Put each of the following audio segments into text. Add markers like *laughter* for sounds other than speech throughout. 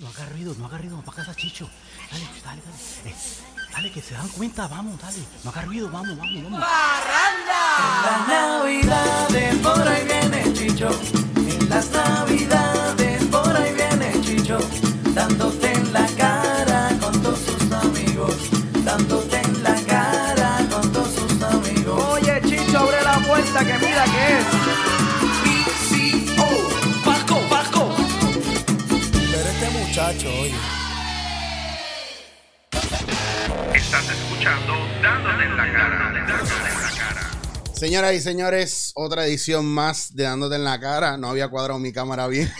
no haga ruido, no haga ruido, para casa, Chicho. Dale, dale, dale. Eh, dale, que se dan cuenta, vamos, dale. No haga ruido, vamos, vamos, vamos. En las navidades por ahí viene Chicho. En las navidades por ahí viene Chicho. Dándote muchacho, oye. Estás escuchando Dándote en la cara. Dándote en la cara. Señoras y señores, otra edición más de Dándote en la cara. No había cuadrado mi cámara bien.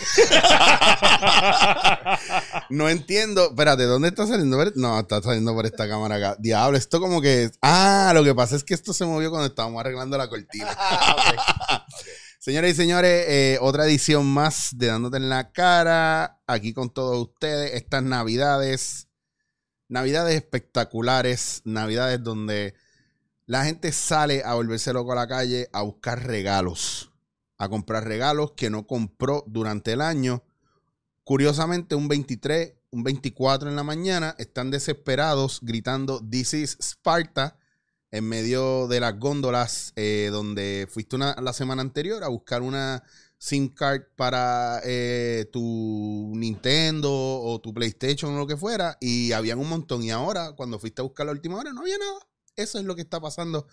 no entiendo. Espérate, ¿dónde está saliendo? No, está saliendo por esta cámara acá. Diablo, esto como que. Ah, lo que pasa es que esto se movió cuando estábamos arreglando la cortina. *laughs* Señoras y señores, eh, otra edición más de Dándote en la cara. Aquí con todos ustedes. Estas navidades. Navidades espectaculares. Navidades donde la gente sale a volverse loco a la calle a buscar regalos, a comprar regalos que no compró durante el año. Curiosamente, un 23, un 24 en la mañana, están desesperados gritando This is Sparta en medio de las góndolas eh, donde fuiste una, la semana anterior a buscar una SIM card para eh, tu Nintendo o tu PlayStation o lo que fuera y habían un montón y ahora cuando fuiste a buscar la última hora no había nada. Eso es lo que está pasando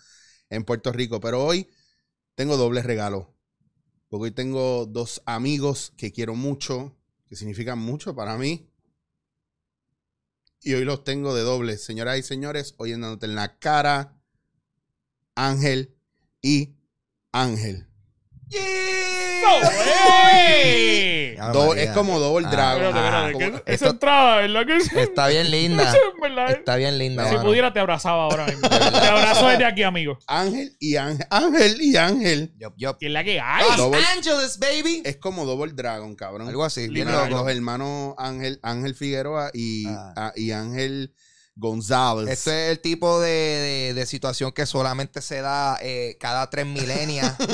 en Puerto Rico. Pero hoy tengo doble regalo. Porque hoy tengo dos amigos que quiero mucho, que significan mucho para mí. Y hoy los tengo de doble. Señoras y señores, hoy andándote en la cara, Ángel y Ángel. ¡Ey! Do- es como Double Ah, Dragon. Espérate, espérate, Como- esto- esa entrada, ¿verdad que sí? Está bien *laughs* linda. Eso es verdad. Está bien linda. Si mano. pudiera, te abrazaba ahora *laughs* mismo. te abrazo desde aquí, amigo. Ángel y Ángel. Ángel y Ángel. Yup, yup. ¿Qué es la que hay? Los Double- Angeles, baby. Es como Double Dragon, cabrón. Algo así. bien Tiene los, loco. los hermanos Ángel, Ángel Figueroa y, Ah. ah, y Ángel González. Este es el tipo de, de- de situación que solamente se da eh, cada tres milenias. *laughs*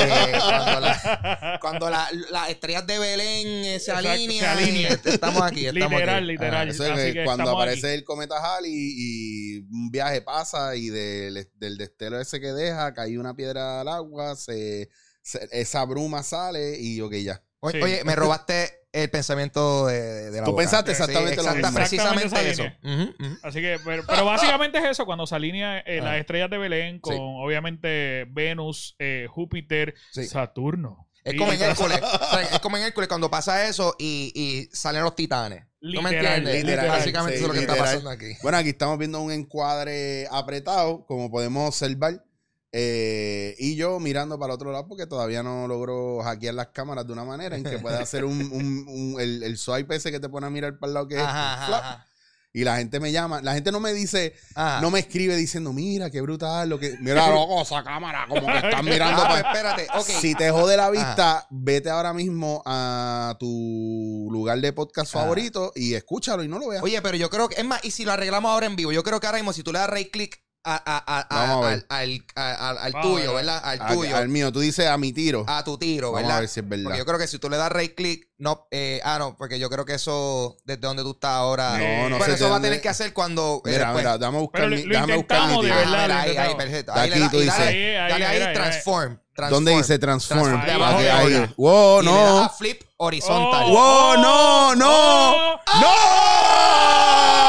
Eh, cuando la- cuando la- las estrellas de Belén eh, se Exacto, alinean. se alinean. y est- Estamos aquí. Estamos Literal, aquí. literal. Ah, Eso es Así que que cuando aparece aquí. el cometa Halley y, un viaje pasa y del, del destelo ese que deja, cae una piedra al agua, se, se- esa bruma sale y ok, ya. Oye, Sí. oye, me *laughs* robaste el pensamiento de, de la Tú boca. pensaste Sí, exactamente lo exacta-. Exactamente precisamente esa eso. Así que, pero, pero básicamente es eso, cuando se alinea eh, Ah. las estrellas de Belén con Sí. obviamente Venus, eh, Júpiter, Sí. Saturno. Es como en Hércules. *laughs* o sea, es como en Hércules cuando pasa eso y, y salen los titanes. ¿No me Literal, entiendes? literal, Básicamente sí, eso es lo que está literal. pasando aquí. Bueno, aquí estamos viendo un encuadre apretado, como podemos observar. Eh, y yo mirando para el otro lado porque todavía no logro hackear las cámaras de una manera en que pueda *laughs* hacer un, un- un- el, el swipe ese que te pone a mirar para el lado que es. Ajá, ajá, flap, ajá. Y la gente me llama, la gente no me dice, Ajá. no me escribe diciendo, mira, qué brutal, lo que. Mira, *laughs* loco, esa cámara, como que están mirando para. espérate. Si te jode la vista, vete ahora mismo a tu lugar de podcast favorito y escúchalo y no lo veas. Oye, pero yo creo que, es más, y si lo arreglamos ahora en vivo, yo creo que ahora mismo, si tú le das right click a, a- a- a- Vamos a al, Vamos a tuyo, ver. ¿verdad? Al Al- tuyo, al mío, tú dices a mi tiro. a tu tiro, Vamos ¿verdad? a ver si es verdad. Porque yo creo que si tú le das right click, no, eh, ah, no, porque yo creo que eso, desde donde tú estás ahora. No, no bueno, sé eso de va a tener que hacer cuando. eh, Mira, después- mira, déjame buscar Pero mi, lo déjame buscar mi de tiro. Ah, mira, lo ahí, ahí, perfecto. De Ahí aquí le da- tú dices- dale, Ahí, ahí, dale ahí, transform, transform. ¿Dónde dice transform? Transform. Ahí Ah, abajo, ahí. Wow, Y le das a no. flip horizontal. Oh. Wow, no, no. ¡Oh! ¡No!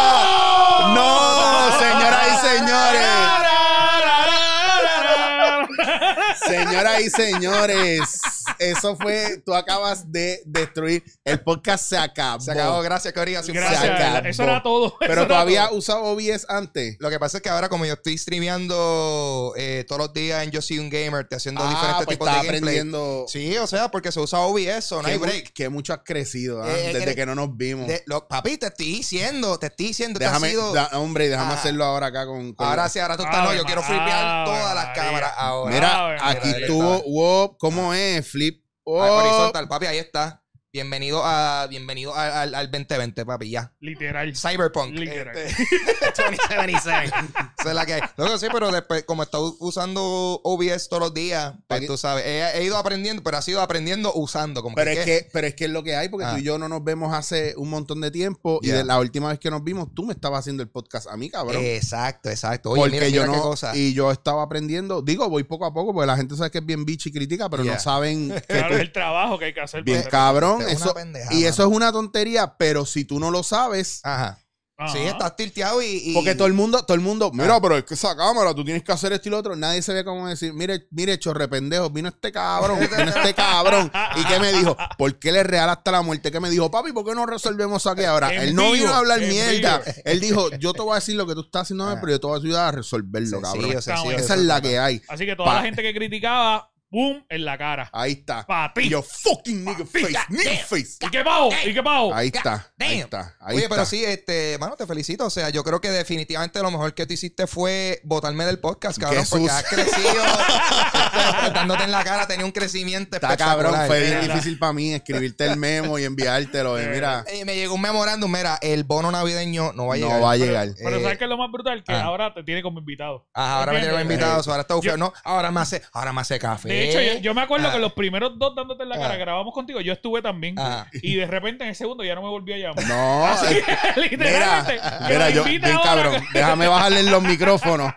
Señoras y señores. Eso fue, tú acabas de destruir. El podcast se acabó. Se acabó, gracias. Así fue. Se Gracias. acabó. Eso era todo. Pero tú habías usado OBS antes. Lo que pasa es que ahora, como yo estoy streameando eh, todos los días en Yo Soy un Gamer, te haciendo Ah, diferentes pues tipos de estás gameplay. aprendiendo. Sí, o sea, porque se usa OBS, o no que, hay break. que mucho has crecido ¿ah? Eh, desde eh, que no nos vimos. De- lo- papi, te estoy diciendo, te estoy diciendo que déjame, sido. da- hombre, déjame Ah. hacerlo ahora acá con. con- ahora sí, ahora tú estás, no, Ave yo quiero Ma- flipear todas las cámaras ahora. Mira, aquí María. estuvo. Wow, ¿cómo es? Flip. Ah, Oh. horizontal, papi, ahí está. Bienvenido a bienvenido a- al, al 2020, papi, ya. Literal. Cyberpunk. Literal. este, *laughs* 2077. *laughs* Esa es la que hay. Luego sí, pero después, como está u- usando OBS todos los días, pues tú sabes, he, he ido aprendiendo, pero ha sido aprendiendo usando. Como Pero que, es que, pero es que es lo que hay, porque Ah. tú y yo no nos vemos hace un montón de tiempo. Y de la última vez que nos vimos, tú me estabas haciendo el podcast a mí, cabrón. Exacto, exacto. Oye, porque mira, yo mira qué no. cosa. Y yo estaba aprendiendo. Digo, voy poco a poco, porque la gente sabe que es bien bicho y critica, pero no saben *laughs* que Claro, tú- es el trabajo que hay que hacer. Bien cabrón. Eso, y eso es una tontería, pero si tú no lo sabes. Ajá. Ajá. Sí, estás tilteado y. y- Porque todo el mundo, todo el mundo, mira, Ah. pero es que esa cámara, tú tienes que hacer esto y lo otro. Nadie se ve como decir, mire, mire, chorre pendejo, vino este cabrón, vino este cabrón. ¿Y qué me dijo? ¿Por qué le real hasta la muerte? ¿Qué me dijo? Papi, ¿por qué no resolvemos aquí ahora? En Él no vivo, vino a hablar mierda. vivo. Él dijo, yo te voy a decir lo que tú estás haciendo, Ah. pero yo te voy a ayudar a resolverlo, cabrón. Esa es la que hay. Así que toda Pa- la gente que criticaba, ¡boom! en la cara. Ahí está. Pa' ti. Y yo, fucking nigga face, God nigga damn. face. ¿Y qué pavo? ¿Y qué pavo? Ahí está, ahí está, ahí Oye, está. pero sí, este, mano, te felicito. O sea, yo creo que definitivamente lo mejor que tú hiciste fue botarme del podcast, cabrón, porque has crecido, *laughs* dándote en la cara, tenía un crecimiento Está espectacular. cabrón, fue bien difícil para mí escribirte el memo y enviártelo. y mira, Eh, me llegó un memorándum, mira, el bono navideño no va a llegar. no va a Pero- llegar. Pero Eh, ¿sabes qué es lo más brutal? Que ah. ahora te tiene como invitado. Ajá, ahora me llegó ¿Entiendes? invitados, ahora está bufeo. No, ahora me hace, ahora me hace café. De hecho, yo, yo me acuerdo Ah. que los primeros dos dándote en la cara Ah. grabamos contigo, yo estuve también. Ah. Y de repente en el segundo ya no me volvió a llamar. No, *laughs* Así eh, mira, literalmente. mira, lo yo, bien cabrón. que- Déjame bajarle los micrófonos.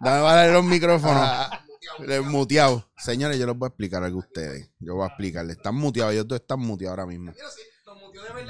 Déjame bajarle los micrófonos. Ah. Muteados. Señores, yo les voy a explicar algo a ustedes. Yo voy a explicarles. Están muteados, ellos dos están muteados ahora mismo.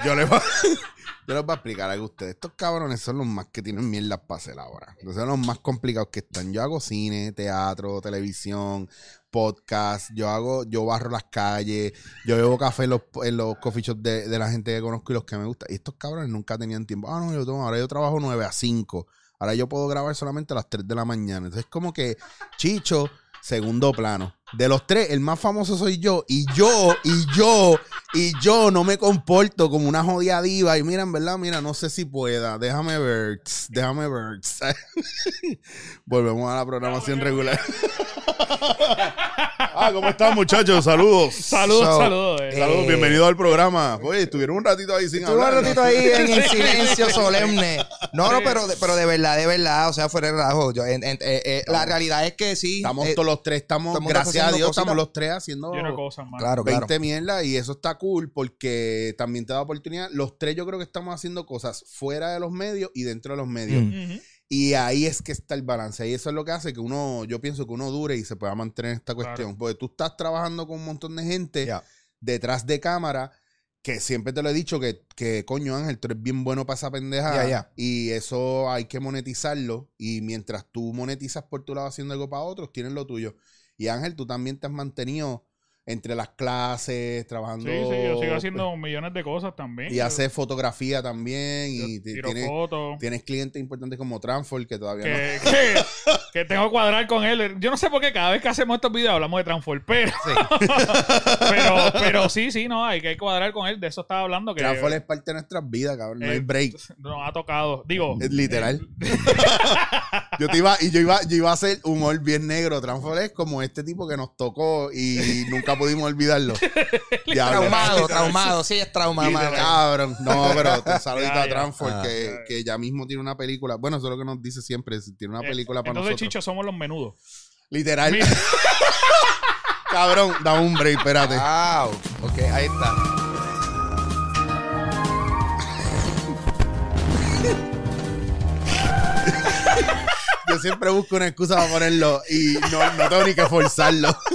Yo les, voy, *laughs* yo les voy a explicar algo a ustedes. Estos cabrones son los más que tienen mierdas para hacer ahora. Entonces son los más complicados que están. Yo hago cine, teatro, televisión, podcast. Yo hago, yo barro las calles. Yo bebo café en los, en los coffee shops de, de la gente que conozco y los que me gustan. Y estos cabrones nunca tenían tiempo. Ah, no, yo tengo, ahora yo trabajo 9 a 5. Ahora yo puedo grabar solamente a las 3 de la mañana. Entonces como que Chicho, segundo plano. De los tres, el más famoso soy yo. Y yo, y yo, y yo no me comporto como una jodida diva. Y mira, en verdad, mira, no sé si pueda. Déjame ver. Déjame ver. *laughs* Volvemos a la programación regular. *laughs* ah, ¿cómo están, muchachos? Saludos. Saludos, So, saludos. eh. eh, Saludos, bienvenidos al programa. Oye, estuvieron un ratito ahí sin Estuve un hablar. ratito ahí en el *laughs* silencio solemne. No, no, pero de, pero de verdad, de verdad, o sea, fuera de relajo. Yo, en- en- eh, eh, la realidad es que sí. Estamos eh, todos los tres, estamos, mundo gracias a Dios, cositas. estamos los tres haciendo cosas. Claro, 20 claro. mierdas y eso está cool porque también te da oportunidad. Los tres yo creo que estamos haciendo cosas fuera de los medios y dentro de los medios. Mm. Y ahí es que está el balance. Y eso es lo que hace que uno, yo pienso que uno dure y se pueda mantener en esta Claro. cuestión. Porque tú estás trabajando con un montón de gente detrás de cámara que siempre te lo he dicho que, que coño Ángel, tú eres bien bueno para esa pendeja. Ya, ya. Y eso hay que monetizarlo. Y mientras tú monetizas por tu lado haciendo algo para otros, tienes lo tuyo. Y Ángel, tú también te has mantenido entre las clases, trabajando. Sí, sí, yo sigo haciendo millones de cosas también. Y haces fotografía también. Y tiro tienes, fotos. tienes clientes importantes como Transform que todavía no. Que, *laughs* que, que tengo que cuadrar con él. Yo no sé por qué cada vez que hacemos estos videos hablamos de Transform, pero, *laughs* pero, *laughs* pero sí, sí, no, hay que cuadrar con él. De eso estaba hablando. Que Transform es parte de nuestras vidas, cabrón. No hay eh, break. Nos ha tocado. Digo, Es literal. Yo te iba, y yo iba, yo iba a hacer humor bien negro. Transform es como este tipo que nos tocó y nunca pudimos olvidarlo. *laughs* Diablo. Traumado, *laughs* traumado, sí, es trauma, Literal, mano. Cabrón. No, pero un saludito *laughs* Ya, a ya. Transform Ah. que, que ya mismo tiene una película. Bueno, eso es lo que nos dice siempre. si Tiene una eh, película para entonces, nosotros. Chicho, somos los menudos. Literal. Cabrón, da un break, espérate. Wow. Ok, ahí está. Yo siempre busco una excusa para ponerlo y no, no tengo ni que forzarlo. *laughs*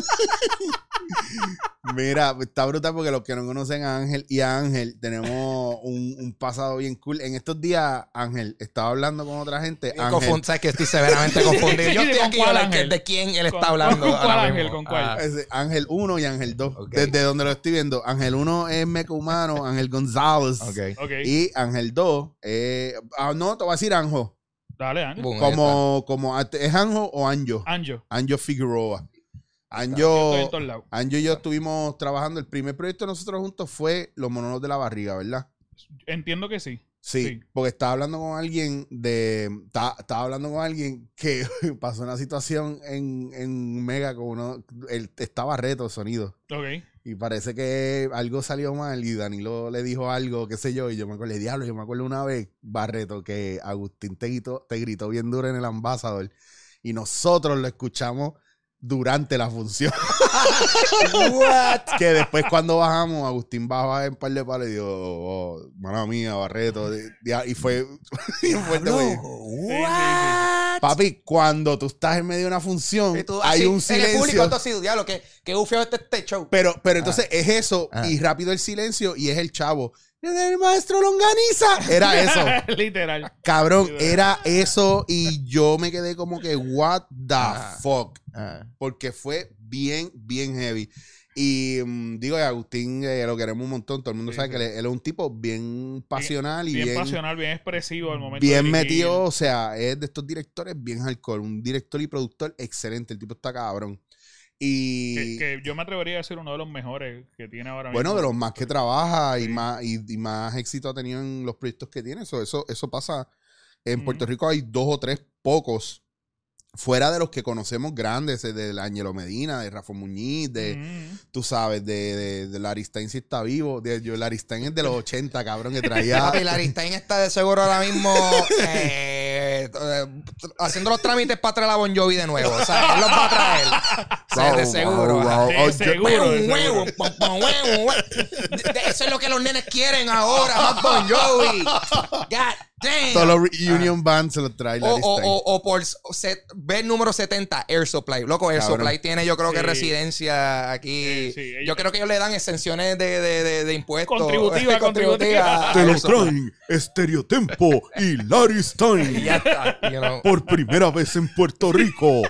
Mira, está brutal porque los que no conocen a Ángel y a Ángel tenemos un, un pasado bien cool. En estos días, Ángel estaba hablando con otra gente. Ángel, confund- sabes que estoy severamente *laughs* confundido. Yo ¿Y de estoy con aquí ángel? de quién él ¿Con- está hablando. con cuál ángel? ¿Con cuál? Ah, Ángel 1 y Ángel 2. Ok. Desde donde lo estoy viendo. Ángel 1 es Meca Humano, Ángel González. ok. Ok, Y Ángel 2 es. Ah, no, te voy a decir Anjo. Dale. Boom, ahí Como, como, ¿es Anjo o Anjo? Anjo. Anjo Figueroa. Anjo. Anjo y yo estuvimos trabajando. El primer proyecto de nosotros juntos fue Los Monólogos de la Barriga, ¿verdad? Entiendo que sí. Sí, Sí. porque estaba hablando con alguien de. Estaba, estaba hablando con alguien que *laughs* pasó una situación en, en Mega con uno. Él estaba reto de sonido. Ok. Y parece que algo salió mal y Danilo le dijo algo, qué sé yo, y yo me acuerdo, diablo, yo me acuerdo una vez, Barreto, que Agustín te gritó, te gritó bien duro en el ambasador y nosotros lo escuchamos durante la función. *laughs* What? que después cuando bajamos, Agustín bajaba en par de palos y dijo, oh, mala mía, Barreto. Ya, Y fue *laughs* bien fuerte, güey. What? Papi, cuando tú estás en medio de una función, Y tú, hay así, un En el público, silencio. tú así, diablo, que, que ufio este, este show. Pero, pero entonces es eso, Ah. y rápido el silencio, y es el chavo. El maestro Longaniza. Era eso. *laughs* Literal. Cabrón, era eso. Y yo me quedé como que, what the Ah. fuck. Ah. Porque fue bien, bien heavy. Y mm, digo, y Agustín eh, lo queremos un montón. Todo el mundo Sí, sabe sí. que él, él es un tipo bien pasional y Bien, bien, pasional, bien expresivo al momento. bien metido. O sea, es de estos directores bien hardcore. Un director y productor excelente. El tipo está cabrón. Y Que, que yo me atrevería a decir uno de los mejores que tiene ahora bueno, mismo. de los más que trabaja y Sí. más y, y más éxito ha tenido en los proyectos que tiene. Eso, eso, eso pasa. En Ujú. Puerto Rico hay dos o tres pocos. Fuera de los que conocemos grandes, eh, de Ángelo Medina, de Rafa Muñiz, de, Mm. tú sabes, de, de, de Larry Stein si está vivo. De, yo, Larry Stein es de los 80, cabrón, que traía. *laughs* Papi, Laristain está de seguro ahora mismo eh, eh, haciendo los trámites para traer a Bon Jovi de nuevo. O sea, él los va a traer. O sea, de seguro. Wow, wow. De Un huevo, huevo, Eso es lo que los nenes quieren ahora, más Bon Jovi. *laughs* God damn. Todos los reunion bands se los trae O, Larry o, o, o por set, número 70, Air Supply. Loco, Air Cabrón. Supply tiene yo creo que Sí. residencia aquí. Sí, sí, ellos- yo creo que ellos le dan exenciones de, de, de, de impuestos. Contributiva, *laughs* contributiva. Te lo traen Estereotempo y Larry Y Stein. *laughs* ya está. you know. Por primera vez en Puerto Rico.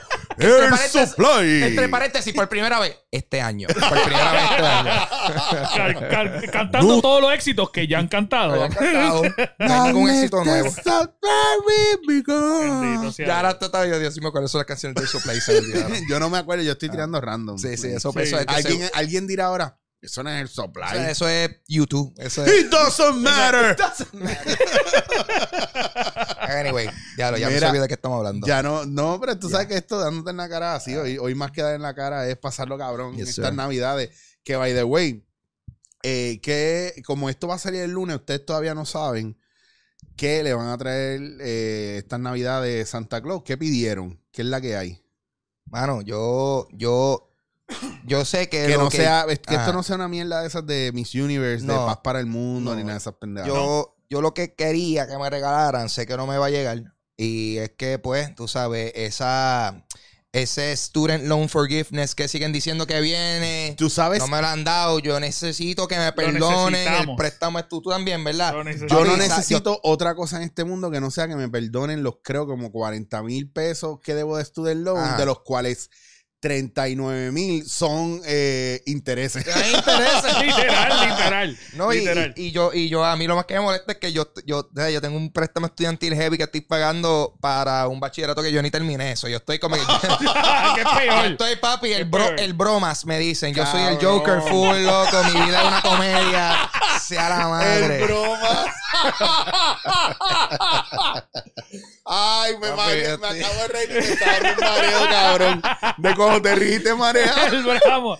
Entre Air paréntesis- Supply. Entre paréntesis, por primera vez este año. *laughs* Por primera vez este año. Cal- cal- cantando No. todos los éxitos que ya han cantado. Habían cantado. *laughs* No hay ningún éxito nuevo. Bendito sea Ya ahora está yo Dios mío, cuáles son las canciones de Air Supply. *laughs* Yo no me acuerdo, yo estoy tirando random. Sí, sí, eso, Sí. eso es. ¿Alguien, alguien dirá ahora, eso no es el supply. Eso, eso es YouTube. Eso es. It doesn't matter. Anyway, ya lo, ya me Mira, olvidé de qué estamos hablando. Ya no, no, pero tú sabes que esto dándote en la cara así, hoy, hoy más que dar en la cara es pasarlo cabrón Yes, estas sir. navidades. Que by the way, eh, que como esto va a salir el lunes, ustedes todavía no saben qué le van a traer eh, estas navidades de Santa Claus. ¿Qué pidieron? ¿Qué es la que hay? Mano, yo, yo, yo sé que, Que lo no sea, que esto no sea una mierda de esas de Miss Universe, de paz para el mundo, No. ni nada de esas pendejadas. yo, yo lo que quería que me regalaran, sé que no me va a llegar. Y es que, pues, tú sabes, esa, ese student loan forgiveness que siguen diciendo que viene, Tú sabes, no me lo han dado. Yo necesito que me perdonen el préstamo. Tú, tú también, ¿verdad? Yo no necesito otra cosa en este mundo que no sea que me perdonen los, creo, como 40 mil pesos que debo de student loan, Ajá. de los cuales 39 mil son eh, intereses. Hay intereses. *laughs* Literal, literal. No, y, literal. y- y yo, y yo, a mí lo más que me molesta es que yo, yo, yo tengo un préstamo estudiantil heavy que estoy pagando para un bachillerato que yo ni terminé eso. Yo estoy como que. *laughs* ¿Qué yo peor? estoy, papi, el, bro, peor. el bromas, me dicen. Yo soy el. Joker full, loco. Mi vida es una comedia. Sea la madre. El bromas. Ay, me, mareé, me acabo de reír me un mareo, cabrón. De cómo te rijiste mareado. *laughs* El bravo.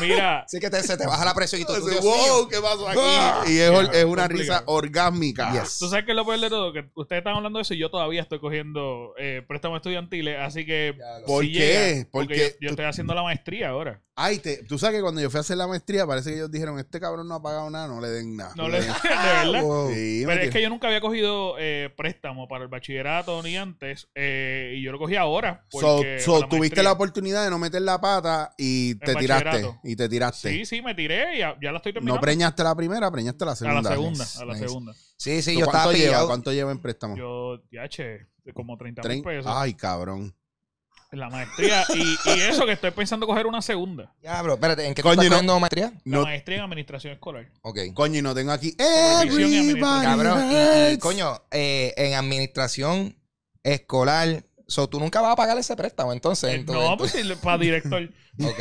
Mira, Así que te- se te baja la presión y Así, Dios wow. ¿qué pasó Ah. aquí? Y es, Yeah, es una complicado. risa orgásmica. Yes. tú sabes que es lo peor de todo, que ustedes están hablando de eso y yo todavía estoy cogiendo eh, préstamos estudiantiles, así que Ya ¿Por si qué? llega, Porque porque yo, estoy haciendo la maestría ahora. Ay, te, tú sabes que cuando yo fui a hacer la maestría, parece que ellos dijeron, este cabrón no ha pagado nada, no le den nada. No le, *laughs* de verdad. Wow. Sí, Pero es que yo nunca había cogido eh, préstamo para el bachillerato ni antes, eh, y yo lo cogí ahora. So, porque so, tuviste la oportunidad de no meter la pata y te tiraste. Y te tiraste. Sí, sí, me tiré y ya, ya la estoy terminando. no preñaste la primera, preñaste la a segunda. la segunda, Nice, a la nice. segunda. Sí, sí, yo estaba ¿Cuánto lleva? pillado. ¿Cuánto lleva en préstamo? Yo, ya, che, de como 30 Trein- mil pesos Ay, cabrón. La maestría. Y, y eso que estoy pensando coger una segunda. Ya, bro, espérate, ¿en qué Coño, estás no- cogiendo maestría? La No- maestría en administración escolar. Ok. Coño, y no tengo aquí. Everybody Cabrón, y, coño, eh, en administración escolar, so, tú nunca vas a pagar ese préstamo, entonces. Eh, entonces- no, pues sí, para director. *laughs* Ok.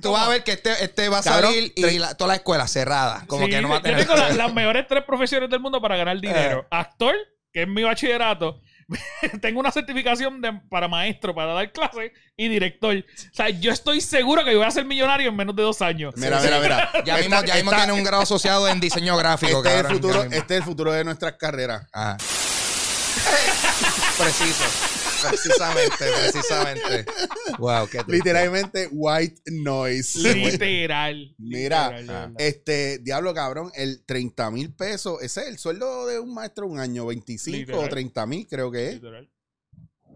Tú vas a ver que este, este va a Cabrón, salir y la- toda la escuela cerrada. Como Sí, que no va a yo tener. tengo la- *laughs* las mejores tres profesiones del mundo para ganar dinero. Actor, que es mi bachillerato. *laughs* tengo una certificación de- para maestro, para dar clases y director. O sea, yo estoy seguro que voy a ser millonario en menos de dos años. Mira, mira, mira. *laughs* Ya mismo, ya mismo esta- tiene un grado asociado en diseño gráfico, Este es, el cabrón, futuro, este es el futuro de nuestras carreras. Ajá. *laughs* Preciso. Precisamente, precisamente. Wow, qué triste. Literalmente white noise. Literal. Mira, literal, verdad. Este, diablo cabrón, el 30 mil pesos, ese es el sueldo de un maestro un año, 25 Literal. o 30 mil creo que es. Literal.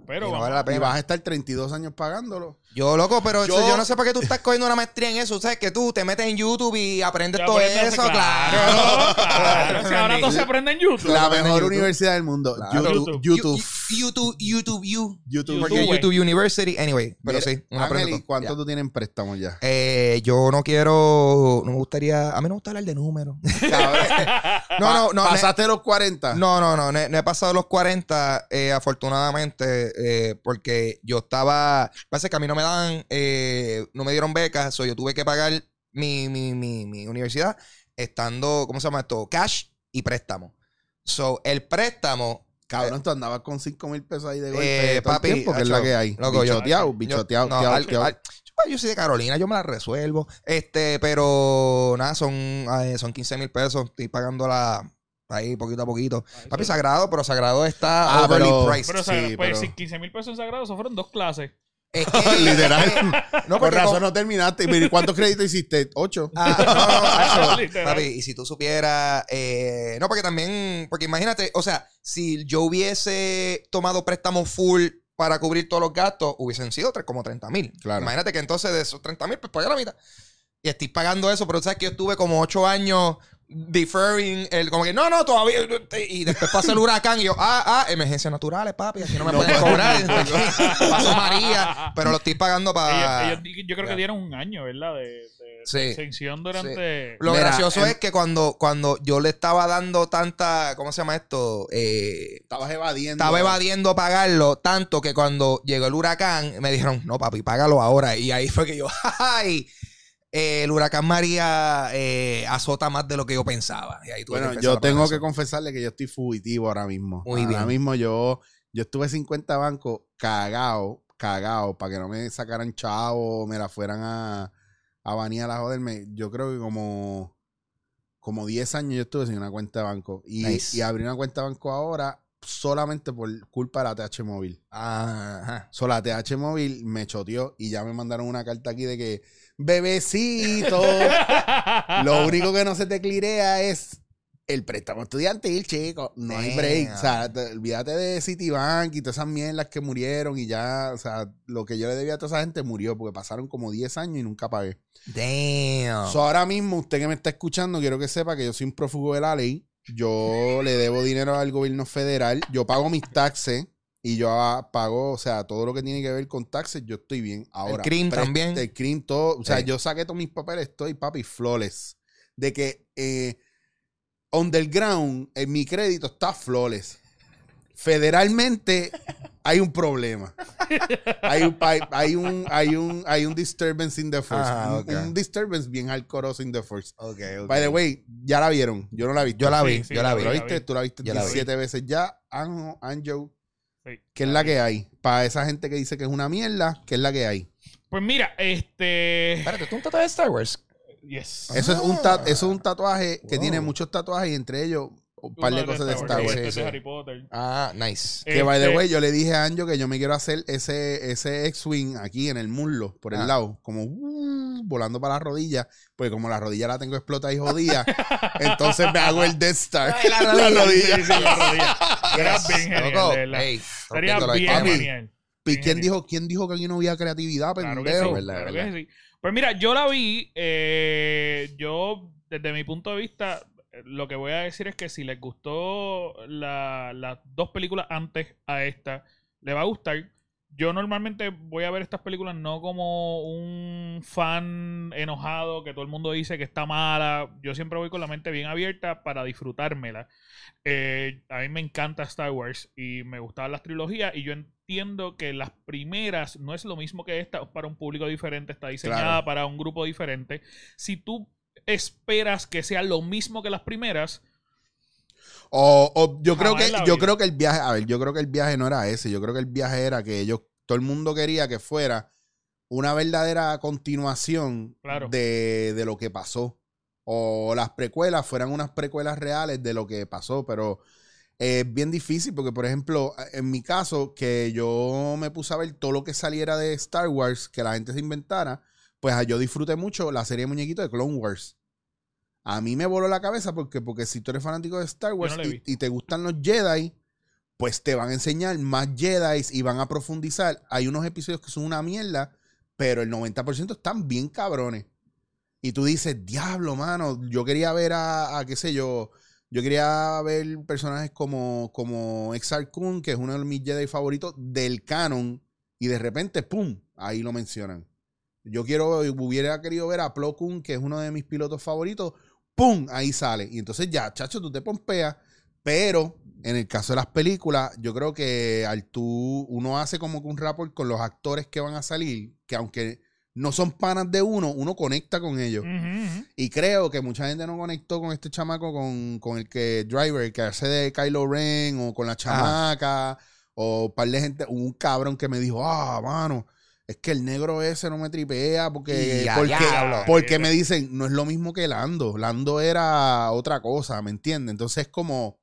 Pero Y no vale la Y pena. vas a estar 32 años pagándolo. Yo, loco, pero Yo- yo, no sé para qué tú estás cogiendo una maestría en eso. ¿Sabes? Que tú te metes en YouTube y aprendes Ya todo aprendes, eso, claro. claro. Si ahora todo *laughs* se aprende en YouTube. La mejor YouTube. universidad del mundo. Claro. YouTube. YouTube. You- YouTube, YouTube, you. YouTube. Porque YouTube, YouTube University, anyway. Pero Mira, sí, uno Ángel, aprende ¿y todo. cuánto Ya. tú tienes en préstamos ya? Eh, yo no quiero, no me gustaría, a mí no me gusta hablar de números. *laughs* *laughs* No, no, no. ne- ¿Pasaste los 40? No, no, no, no, no he pasado los 40, eh, afortunadamente, eh, porque yo estaba, pasa que a mí no me dan, eh, no me dieron becas, so yo tuve que pagar mi, mi, mi, mi universidad estando, ¿cómo se llama esto? Cash y préstamo. So, el préstamo, Cabrón, tú andabas con 5 mil pesos ahí de golpe Eh, todo el papi, tiempo, que es la que hay. loco, yo- bichoteado, yo- bichoteado, no, al- al- yo, soy de Carolina, yo me la resuelvo. Este, pero nada, son, eh, son 15 mil pesos. Estoy pagando la ahí poquito a poquito. Papi, sagrado, pero sagrado está Ah, overly pero- priced. Pero, Sí, pues pero- si 15 mil pesos en sagrado, eso fueron dos clases. *laughs* Es que- Literal. no, Por razón no terminaste. Mira, ¿Cuántos créditos hiciste? ¿Ocho? Ah, no, no, no, *laughs* papi, y si tú supieras, eh, no, porque también, porque imagínate, o sea, si yo hubiese tomado préstamo full para cubrir todos los gastos, hubiesen sido tres- como 30 mil. Claro. Imagínate que entonces de esos 30 mil, pues pagué la mitad. Y estoy pagando eso, pero tú sabes que yo estuve como ocho años deferring, el, como que no, no, todavía. Y después pasa el huracán y yo, ah, ah, emergencias naturales, papi, aquí no me pueden cobrar. *laughs* Pasó María, pero lo estoy pagando para. Ellos- ellos- yo creo que dieron un año, ¿verdad? De, de- de Sí. exención durante. Lo Mira, gracioso es que cuando, cuando yo le estaba dando tanta, ¿cómo se llama esto? Eh, Estabas evadiendo. estaba evadiendo pagarlo tanto que cuando llegó el huracán me dijeron, no papi, págalo ahora. Y ahí fue que yo, *laughs* ¡ay! Eh, el huracán María eh, azota más de lo que yo pensaba. Y ahí tuve Bueno, yo tengo que confesarle que yo estoy fugitivo ahora mismo. Muy ahora bien. mismo yo, yo estuve 50 bancos cagado, cagado, para que no me sacaran chavo, me la fueran a, a banear a joderme. Yo creo que como, como 10 años yo estuve sin una cuenta de banco. Y, Nice. y abrí una cuenta de banco ahora solamente por culpa de la TH móvil. Ajá. So, la TH móvil me choteó y ya me mandaron una carta aquí de que, bebecito, *laughs* lo único que no se te clirea es el préstamo estudiantil, chico. No hay break. O sea, te- olvídate de Citibank y todas esas mierdas que murieron y ya, o sea, lo que yo le debía a toda esa gente murió porque pasaron como 10 años y nunca pagué. Damn. So, ahora mismo, usted que me está escuchando, quiero que sepa que yo soy un prófugo de la ley. Yo le debo dinero al gobierno federal. Yo pago mis taxes y yo pago, o sea, todo lo que tiene que ver con taxes, yo estoy bien. Ahora, crimen pre- también. El crimen, todo. O sea, Sí. yo saqué todos mis papeles, estoy, papi, flawless. De que eh, underground, en mi crédito está flawless. Federalmente hay un problema. Hay un, hay, hay un, hay un, hay un disturbance in the force. Ah, Un- ok. un, disturbance bien hardcoreoso in the force. Ok, ok. By the way, ya la vieron. Yo no la vi. Yo la vi, Sí, sí, yo la vi. ¿Tú la vi. viste? Tú la viste Yo la vi. 17 veces ya. Anjo, Anjo. Sí. ¿Qué es la que hay? Para esa gente que dice que es una mierda, ¿qué es la que hay? Pues mira, este. Espérate, ¿tú un tatuaje de Star Wars? Yes. Eso, es un ta- Ah. eso es un tatuaje que Wow. tiene muchos tatuajes y entre ellos un par de cosas de Star Wars, Sí, sí. Harry Potter. Ah, nice. Que by the Este, way, yo le dije a Anjo que yo me quiero hacer ese, ese X-Wing aquí en el muslo, por el Ah. lado, como uh, volando para la rodilla, porque como la rodilla la tengo explotada y jodida, entonces me hago el Death Star. Ay, la *laughs* La rodilla. Sí, sí, la rodilla. *laughs* Yes. bien genial, Loco, de verdad. ey, Sería bien genial. ¿Y Bien quién dijo, quién dijo que aquí no había creatividad, Claro que pendejo? sí, verdad, claro verdad. que sí. Pues mira, yo la vi. eh, yo, desde mi punto de vista, lo que voy a decir es que si les gustó la- las dos películas antes a esta, le va a gustar. Yo normalmente voy a ver estas películas no como un fan enojado que todo el mundo dice que está mala. Yo siempre voy con la mente bien abierta para disfrutármela. Eh, a mí me encanta Star Wars y me gustaban las trilogías y yo entiendo que las primeras no es lo mismo que esta, es para un público diferente, está diseñada Claro. para un grupo diferente. Si tú esperas que sea lo mismo que las primeras, O, o yo creo que yo vida. creo que el viaje, a ver, yo creo que el viaje no era ese, yo creo que el viaje era que ellos todo el mundo quería que fuera una verdadera continuación Claro. de, de lo que pasó o las precuelas fueran unas precuelas reales de lo que pasó, pero es bien difícil porque por ejemplo, en mi caso que yo me puse a ver todo lo que saliera de Star Wars que la gente se inventara, pues yo disfruté mucho la serie de muñequitos de Clone Wars. A mí me voló la cabeza porque, porque si tú eres fanático de Star Wars no y te gustan los Jedi, pues te van a enseñar más Jedi y van a profundizar. Hay unos episodios que son una mierda, pero el 90% están bien cabrones. Y tú dices, diablo, mano, yo quería ver a, a, qué sé yo, yo quería ver personajes como, como Exar Kun, que es uno de mis Jedi favoritos del canon, y de repente, ¡pum!, ahí lo mencionan. Yo quiero, hubiera querido ver a Plo Koon, que es uno de mis pilotos favoritos, ¡pum! Ahí sale. Y entonces ya, chacho, tú te pompeas. Pero en el caso de las películas, yo creo que al tú, uno hace como que un rapport con los actores que van a salir, que aunque no son panas de uno, uno conecta con ellos. Y creo que mucha gente no conectó con este chamaco, con, con el que Driver, el que hace de Kylo Ren, o con la chamaca, o un par de gente, un cabrón que me dijo, ah, mano, es que el negro ese no me tripea porque, porque, me dicen, no es lo mismo que Lando. Lando era otra cosa, ¿me entiendes? Entonces es como,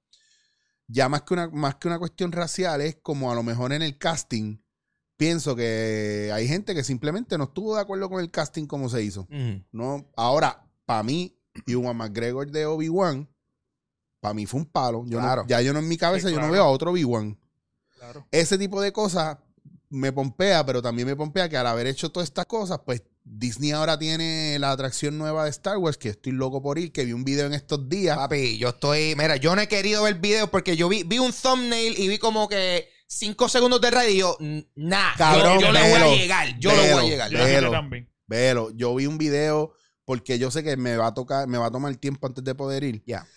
ya más que una, más que una cuestión racial, es como a lo mejor en el casting, pienso que hay gente que simplemente no estuvo de acuerdo con el casting como se hizo. No, ahora, para mí, Ewan McGregor de Obi-Wan, para mí fue un palo. Yo no- ya yo no en mi cabeza, Sí, yo no veo a otro Obi-Wan. Claro. Ese tipo de cosas me pompea, pero también me pompea que al haber hecho todas estas cosas, pues Disney ahora tiene la atracción nueva de Star Wars, que estoy loco por ir, que vi un video en estos días. Papi, yo estoy. Mira, yo no he querido ver video porque yo vi, vi un thumbnail y vi como que cinco segundos de radio y yo, "N- nah, Cabrón, yo, yo le voy a llegar, yo le voy a llegar. Yo Velo. Velo, yo vi un video porque yo sé que me va a tocar, me va a tomar tiempo antes de poder ir. Ya.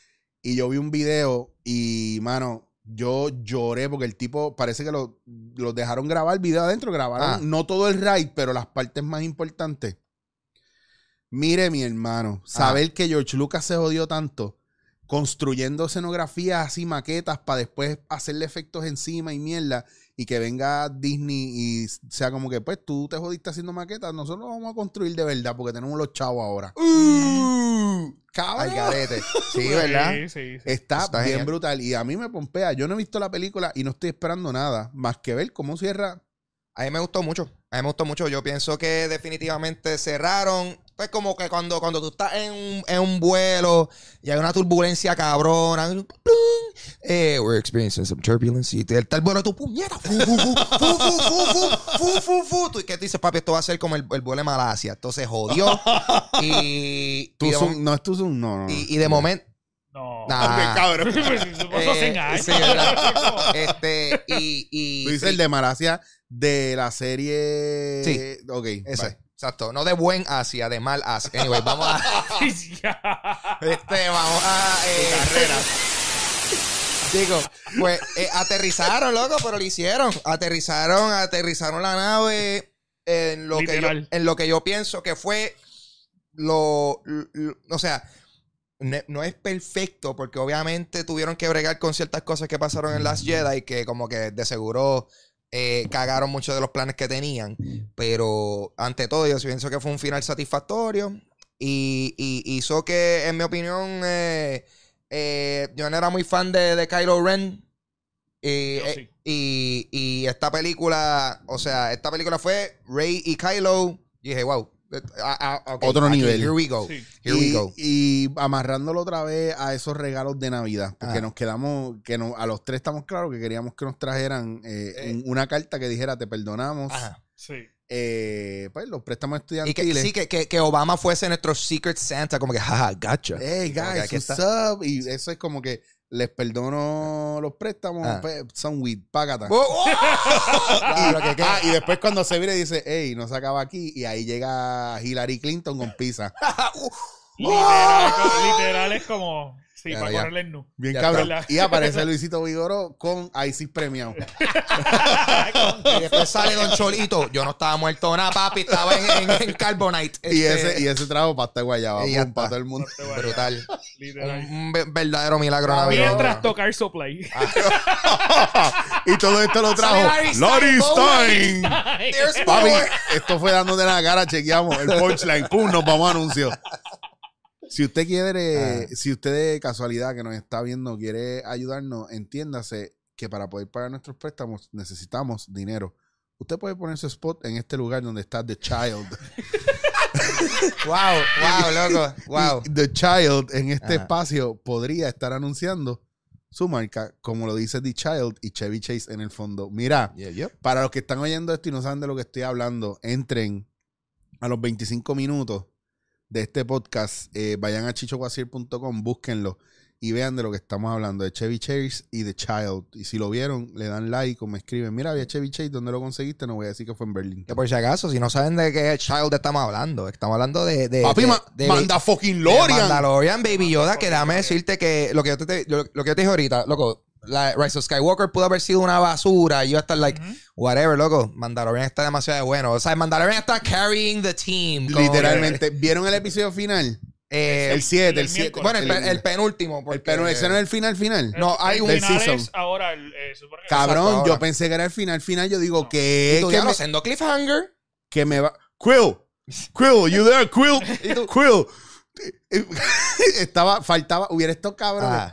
Y yo vi un video y, mano, yo lloré porque el tipo parece que lo, lo dejaron grabar el video adentro, grabaron Ah. no todo el raid, pero las partes más importantes. Mire, mi hermano, saber que George Lucas se jodió tanto construyendo escenografías así, maquetas, para después hacerle efectos encima y mierda, y que venga Disney y sea como que, pues tú te jodiste haciendo maquetas, nosotros vamos a construir de verdad porque tenemos los chavos ahora. Cabrón. Al garete. Sí, ¿verdad? Sí, sí, sí. Está, Está bien genial. brutal. Y a mí me pompea. Yo no he visto la película y no estoy esperando nada más que ver cómo cierra. A mí me gustó mucho. A mí me gustó mucho. Yo pienso que definitivamente cerraron. Pues como que cuando, cuando tú estás en un, en un vuelo y hay una turbulencia cabrona. ¡plum! Eh, we're experiencing some turbulence. Y te está el vuelo tu puñeta. Fu, fu, fu, fu, fu, fu, fu, fu, ¿Qué te dices, papi? Esto va a ser como el, el vuelo de Malasia. Entonces jodió. Y. y de, zoom, no es tu Zoom, no. no. Y, y de momento. No. Nah. cabrón. eh, sí, este, y, y. Tú dices el de Malasia de la serie. Sí. Ok. Ese exacto. No de buen Asia, de mal Asia. Anyway, vamos a. *laughs* Este, vamos a. Eh, Digo, pues eh, aterrizaron, loco, pero lo hicieron. Aterrizaron, aterrizaron la nave en lo, que yo, en lo que yo pienso que fue lo. lo- o sea, no es perfecto porque obviamente tuvieron que bregar con ciertas cosas que pasaron en Last Jedi que como que de seguro eh, cagaron muchos de los planes que tenían. Pero ante todo yo pienso que fue un final satisfactorio y, y hizo que, en mi opinión, eh, eh, yo no era muy fan de, de Kylo Ren. Y, Yo sí. y, y esta película, o sea, esta película fue Rey y Kylo. Y dije, wow. Ah, ah, Otro aquí, nivel. Here we go. Sí. Here we y, go. y amarrándolo otra vez a esos regalos de Navidad, porque Ah. nos quedamos, que no, a los tres estamos claros que queríamos que nos trajeran eh, Eh. un- una carta que dijera te perdonamos, Ajá. Sí. eh, pues los préstamos Y que, estudiantiles. sí, que, que, que Obama fuese nuestro Secret Santa, como que, jaja, gotcha. Hey guys, what's está. up? Y eso es como que les perdono los préstamos, Ah. pues, son weed, págata. Oh, oh. *laughs* Claro, que- que- Ah, y después cuando se vire dice, hey, no se acaba aquí. Y ahí llega Hillary Clinton con pizza. *laughs* Literal, literal es como. Sí, Ya, para ya. correrle el nu. Bien Ya cabrón. está. Y aparece Luisito Vigoro con ISIS premiado. *laughs* Y después sale Don Cholito. Yo no estaba muerto nada, papi. Estaba en, en, en Carbonite. y, Este, ese, y ese trago pasta guayaba. Y para todo el mundo. Brutal. Literal. Un, un ve- verdadero milagro navideño. Mientras tocar Soplay. *laughs* y todo esto lo trajo Larry Stein. Papi, esto fue dándote la cara, chequeamos el punchline, pum, nos vamos a anuncio. Si usted quiere, si usted de casualidad que nos está viendo quiere ayudarnos, entiéndase que para poder pagar nuestros préstamos necesitamos dinero. Usted puede poner su spot en este lugar donde está The Child. *laughs* Wow, wow, loco. Wow. The Child en este Ajá. espacio podría estar anunciando su marca, como lo dice The Child y Chevy Chase en el fondo. Mira, Yeah, yeah. para los que están oyendo esto y no saben de lo que estoy hablando, entren a los 25 minutos de este podcast, eh, vayan a chichoguasir.com, búsquenlo y vean de lo que estamos hablando, de Chevy Chase y The Child. Y si lo vieron, le dan like o me escriben, mira, había Chevy Chase, ¿dónde lo conseguiste? No voy a decir que fue en Berlín. Que por si acaso, si no saben de qué Child estamos hablando, estamos hablando de. de Papi, de- ma- de- manda fucking Lorian. Mandalorian, Baby Yoda, que déjame decirte que lo que yo te, lo, lo que yo te dije ahorita, loco, la Rise of Skywalker pudo haber sido una basura. Y yo estar like, whatever, loco. Mandalorian está demasiado bueno. O sea, Mandalorian está carrying the team. como Literalmente. ¿Vieron el episodio final? eh, El 7, el el 7. miércoles. bueno, el, pe- el penúltimo. porque- pero ese no es el final final. No, hay un El final season. es ahora. el- eh, Cabrón, Exacto, ahora. yo pensé que era el final final. Yo digo, Y Que me, lo siendo cliffhanger. que me va. Quill, Quill, you there, Quill, *laughs* Quill. *laughs* Estaba, faltaba, hubiera estos cabrones. Ah.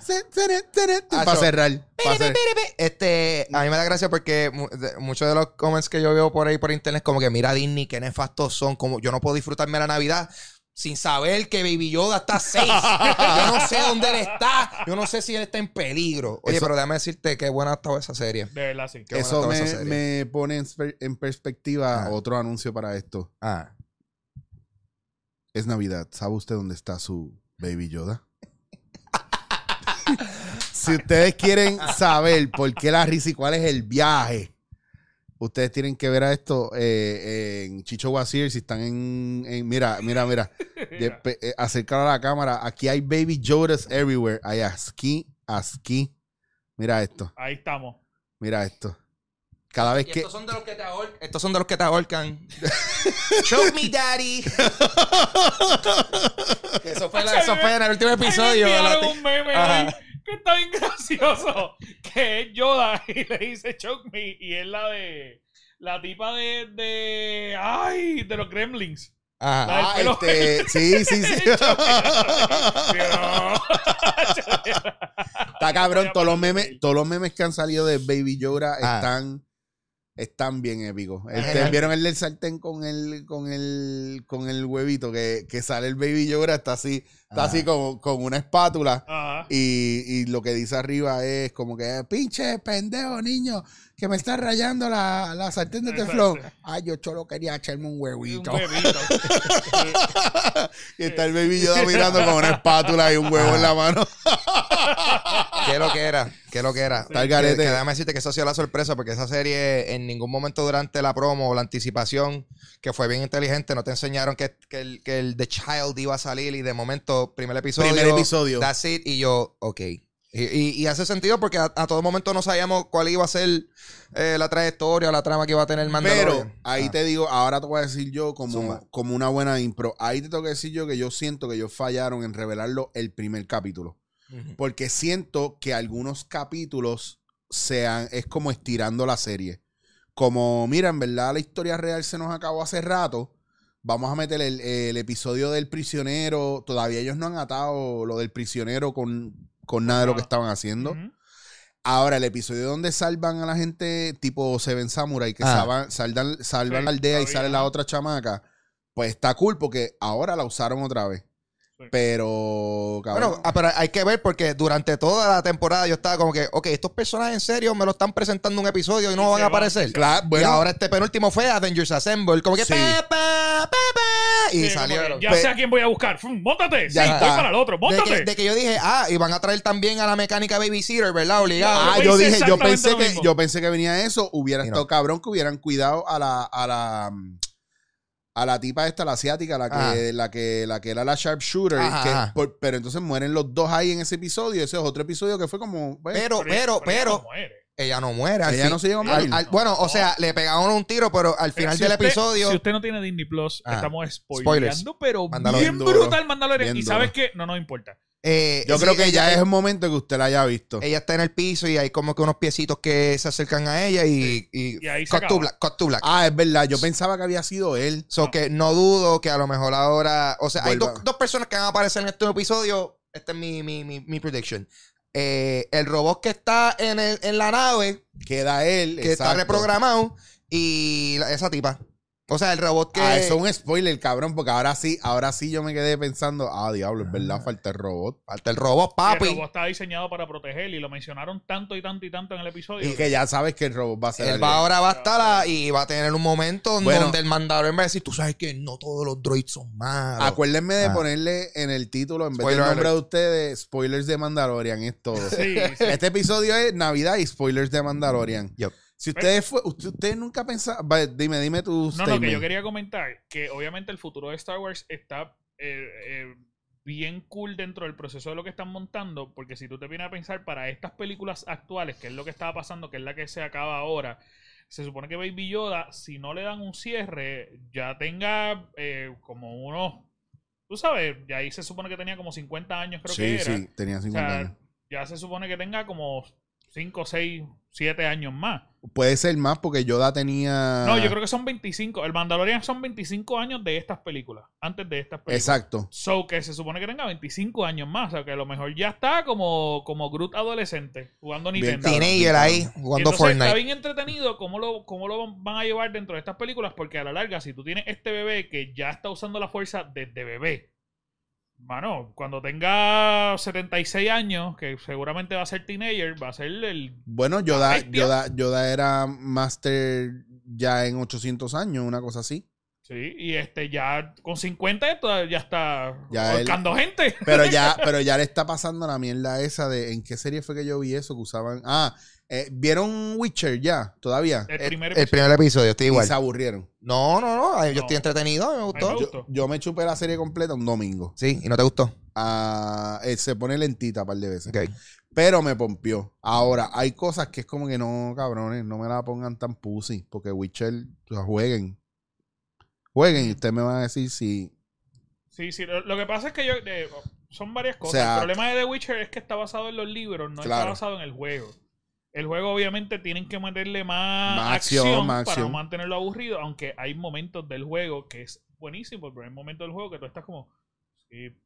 Para cerrar. pa' cerrar. Este, a mí me da gracia porque muchos de los comments que yo veo por ahí por internet, como que mira Disney, qué nefastos son, como yo no puedo disfrutarme la Navidad sin saber que Baby Yoda está safe. *laughs* yo no sé dónde él está, yo no sé si él está en peligro. Oye, Eso- pero déjame decirte qué buena ha estado esa serie. De verdad, sí. Qué buena Eso me, serie. me pone en, perspectiva Ah. otro anuncio para esto. Ah, Es Navidad. ¿Sabe usted dónde está su Baby Yoda? *laughs* si ustedes quieren saber por qué la risa y cuál es el viaje, ustedes tienen que ver a esto eh, en Chicho Guasir. Si están en, en- Mira, mira, mira. Eh, acercar a la cámara. Aquí hay Baby Yodas everywhere. Hay aquí, aquí. Mira esto. Ahí estamos. Mira esto. Cada vez Y que. estos son de los que te ahorcan. Estos son de los que te ahorcan. *laughs* Choke me, daddy. *laughs* Que eso, fue la- eso fue en el último episodio. un meme ahí que está bien gracioso. Que es Yoda y le dice choke me. Y es la de. La tipa de. de ay, de los Gremlins. Ajá. Ah, pelo este, *laughs* sí, sí, sí. Está cabrón, todos los memes, todos los memes que han salido de Baby Yoda Ah. están, están bien épicos. Este. ¿Vieron el del sartén con el, con el, con el huevito? Que, que sale el Baby Yoda, está así, está así como con una espátula. Y, y lo que dice arriba es como que, pinche pendejo, niño, que me está rayando la, la sartén de teflón. *laughs* Ay, yo solo quería echarme un Un huevito. huevito. *laughs* y está el Baby Yoda mirando con una espátula y un huevo en la mano. *laughs* ¿Qué lo que era? ¿Qué lo que era? Está el Que- garete. que déjame decirte que eso ha sido la sorpresa porque esa serie en ningún momento durante la promo o la anticipación, que fue bien inteligente, no te enseñaron que, que el, que el The Child iba a salir y de momento, primer episodio. Primer episodio. That's it. Y yo, ok. Y, y- y hace sentido porque a, a todo momento no sabíamos cuál iba a ser eh, la trayectoria o la trama que iba a tener el Pero Mandalorian. ahí Ah. te digo, ahora te voy a decir yo como, como una buena impro. Ahí te tengo que decir yo que yo siento que ellos fallaron en revelarlo el primer capítulo. Porque siento que algunos capítulos sean, es como estirando la serie. Como, mira, en verdad la historia real se nos acabó hace rato. Vamos a meter el, el episodio del prisionero. Todavía ellos no han atado lo del prisionero con, con nada de lo que estaban haciendo. Ahora, el episodio donde salvan a la gente tipo Seven Samurai, que Ah. salvan, saldan- salvan Sí, la aldea y sale la otra chamaca, pues está cool porque ahora la usaron otra vez. Pero, cabrón. Bueno, ah, pero hay que ver porque durante toda la temporada yo estaba como que, ok, estos personajes en serio me lo están presentando en un episodio y no Y van a aparecer. Claro, y ahora este penúltimo fue Avengers Assemble, como que Sí. pa, pa, pa, pa, y Sí, salieron. que, Ya sé a quién voy a buscar. Fum, ¡Móntate! Ya sí, está. voy para el otro. De ¡Móntate! que, de que yo dije, ah, y van a traer también a la mecánica babysitter, ¿verdad? Obligado. ah, yo dije, yo pensé que, yo pensé que venía eso, hubiera Y no. estado cabrón que hubieran cuidado a la, a la, mm, a la tipa esta, la asiática, la que, la que, la que era la sharpshooter. Que- por- pero entonces mueren los dos ahí en ese episodio. Ese es otro episodio que fue como. pues, Pero, pero, pero, muere. Ella no muere. Ella fin- no se llegó a al- morir. al- bueno, o sea, le pegaron un tiro, pero al final Si del usted- episodio. Si usted no tiene Disney Plus, Ah. estamos Spoilers. spoileando, pero bien duro. brutal Mandalorian. Bien Y sabes qué, no nos importa. eh, Yo sí, creo que ella- ya es el momento que usted la haya visto. Ella está en el piso y hay como que unos piecitos que se acercan a ella y, y, Y ahí se cut to acaba. black, cut to black. Ah, es verdad. Yo pensaba que había sido él. So No. que no dudo que a lo mejor ahora. O sea, hay dos personas que van a aparecer en este episodio. Esta es mi, mi, mi, mi prediction. Eh, el robot que está en, el, en la nave, Queda él. que está exacto. reprogramado, y la- esa tipa. O sea, el robot que. Ah, eso es un spoiler, cabrón, porque ahora sí, ahora sí yo me quedé pensando, ah, diablo, es verdad, falta el robot. Falta el robot, Y papi. El robot está diseñado para proteger y lo mencionaron tanto y tanto y tanto en el episodio. Y que ya sabes que el robot va a ser Él va ahora va a estar a- y va a tener un momento Bueno. donde el mandador va a decir, tú sabes que no todos los droids son malos. Acuérdenme de Ah. ponerle en el título, en vez del nombre alert. de ustedes, spoilers de Mandalorian, es todo. Sí, sí. Este episodio es Navidad y spoilers de Mandalorian. Yep. Si ustedes fue, usted, ustedes nunca pensaban, dime, dime tu No, no, que statement. yo quería comentar que obviamente el futuro de Star Wars está eh, eh, bien cool dentro del proceso de lo que están montando, porque si tú te vienes a pensar para estas películas actuales, que es lo que estaba pasando, que es la que se acaba ahora, se supone que Baby Yoda, si no le dan un cierre, ya tenga eh, como unos, tú sabes, ya ahí se supone que tenía como 50 años, creo sí, que era. sí, tenía O 50 sea, años. ya se supone que tenga como 5, 6, 7 años más. Puede ser más porque Yoda tenía... No, yo creo que son 25. El Mandalorian son 25 años de estas películas. Antes de estas películas. Exacto. So que se supone que tenga 25 años más. O sea que a lo mejor ya está como, como Groot adolescente jugando Nintendo. Teenager ahí jugando entonces está Fortnite. bien entretenido cómo lo, cómo lo van a llevar dentro de estas películas. Porque a la larga, si tú tienes este bebé que ya está usando la fuerza desde bebé. Mano, cuando tenga 76 años, que seguramente va a ser teenager, va a ser el Bueno, Yoda. Yoda, Yoda era Master ya en 800 años, una cosa así. Sí, y este ya con 50 esto ya está Ya él- ahorcando gente. Pero ya, *laughs* pero ya le está pasando la mierda esa de en qué serie fue que yo vi eso que usaban. Ah, eh, ¿vieron Witcher ya? Todavía. El El, primer el episodio. primer episodio, estoy Y igual. se aburrieron. No, no, no. Yo No. estoy entretenido, me gustó. me Yo, gustó. yo me chupé la serie completa un domingo. Sí, y no te gustó. Ah, eh, se pone lentita un par de veces. Ok. Pero me pompió. Ahora, hay cosas que es como que no, cabrones, no me la pongan tan pussy. Porque Witcher, o sea, jueguen. Jueguen y ustedes me van a decir si. Sí, sí. Lo, lo que pasa es que yo eh, son varias cosas. sea, el problema de The Witcher es que está basado en los libros, no está Claro. basado en el juego. El juego obviamente tienen que meterle más, Más acción, acción, más para acción. no mantenerlo aburrido, aunque hay momentos del juego que es buenísimo, pero hay momentos del juego que tú estás como skip,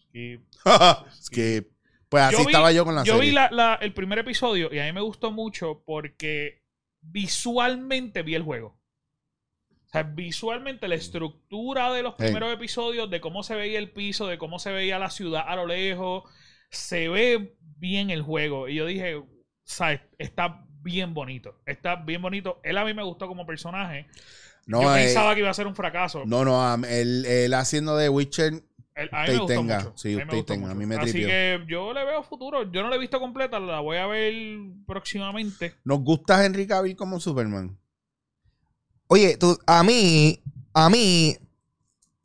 skip. *laughs* Que. Pues así Yo vi- estaba yo con la Yo serie. vi la- la- el primer episodio y a mí me gustó mucho porque visualmente vi el juego. O sea, visualmente la estructura de los Hey. primeros episodios, de cómo se veía el piso, de cómo se veía la ciudad a lo lejos, se ve bien el juego. Y yo dije, ¿sabes? Está bien bonito. Está bien bonito. Él a mí me gustó como personaje. No, yo eh, pensaba que iba a ser un fracaso. no, no, am- él, él haciendo de Witcher. Él- a mí me gustó tenga. mucho. Sí, a mí me tenga. A mí me Así que yo le veo futuro. Yo no la he visto completa, la voy a ver próximamente. ¿Nos gusta Henry Cavill como Superman? Oye, tú, a mí, a mí,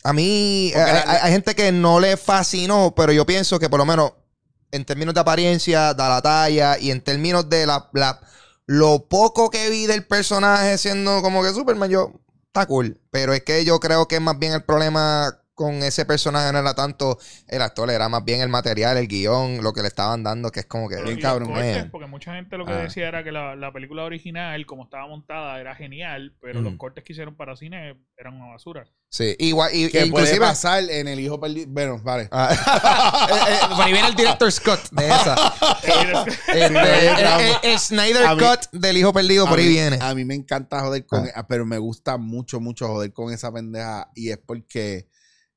a mí, Porque hay, la- hay- hay gente que no le fascinó, pero yo pienso que por lo menos en términos de apariencia, da la talla y en términos de la, la- lo poco que vi del personaje siendo como que Superman, yo, está cool. Pero es que yo creo que es más bien el problema con ese personaje no era tanto el actor, era más bien el material, el guion, lo que le estaban dando, que es como que... Bien cabrón, cortes, man. porque mucha gente lo que Ah. decía era que la, la película original, como estaba montada, era genial, pero los Ujú. cortes que hicieron para cine eran una basura. Sí, igual, y, Que puede inclusive... pasar en el hijo perdido. Bueno, vale. Ah, *laughs* eh, eh, por ahí viene el director Scott de esa. *laughs* Este, el, el- el Snyder mí- Cut del hijo perdido por ahí mí, viene. A mí me encanta joder con. Ah. ah, Pero me gusta mucho, mucho joder con esa pendeja. Y es porque.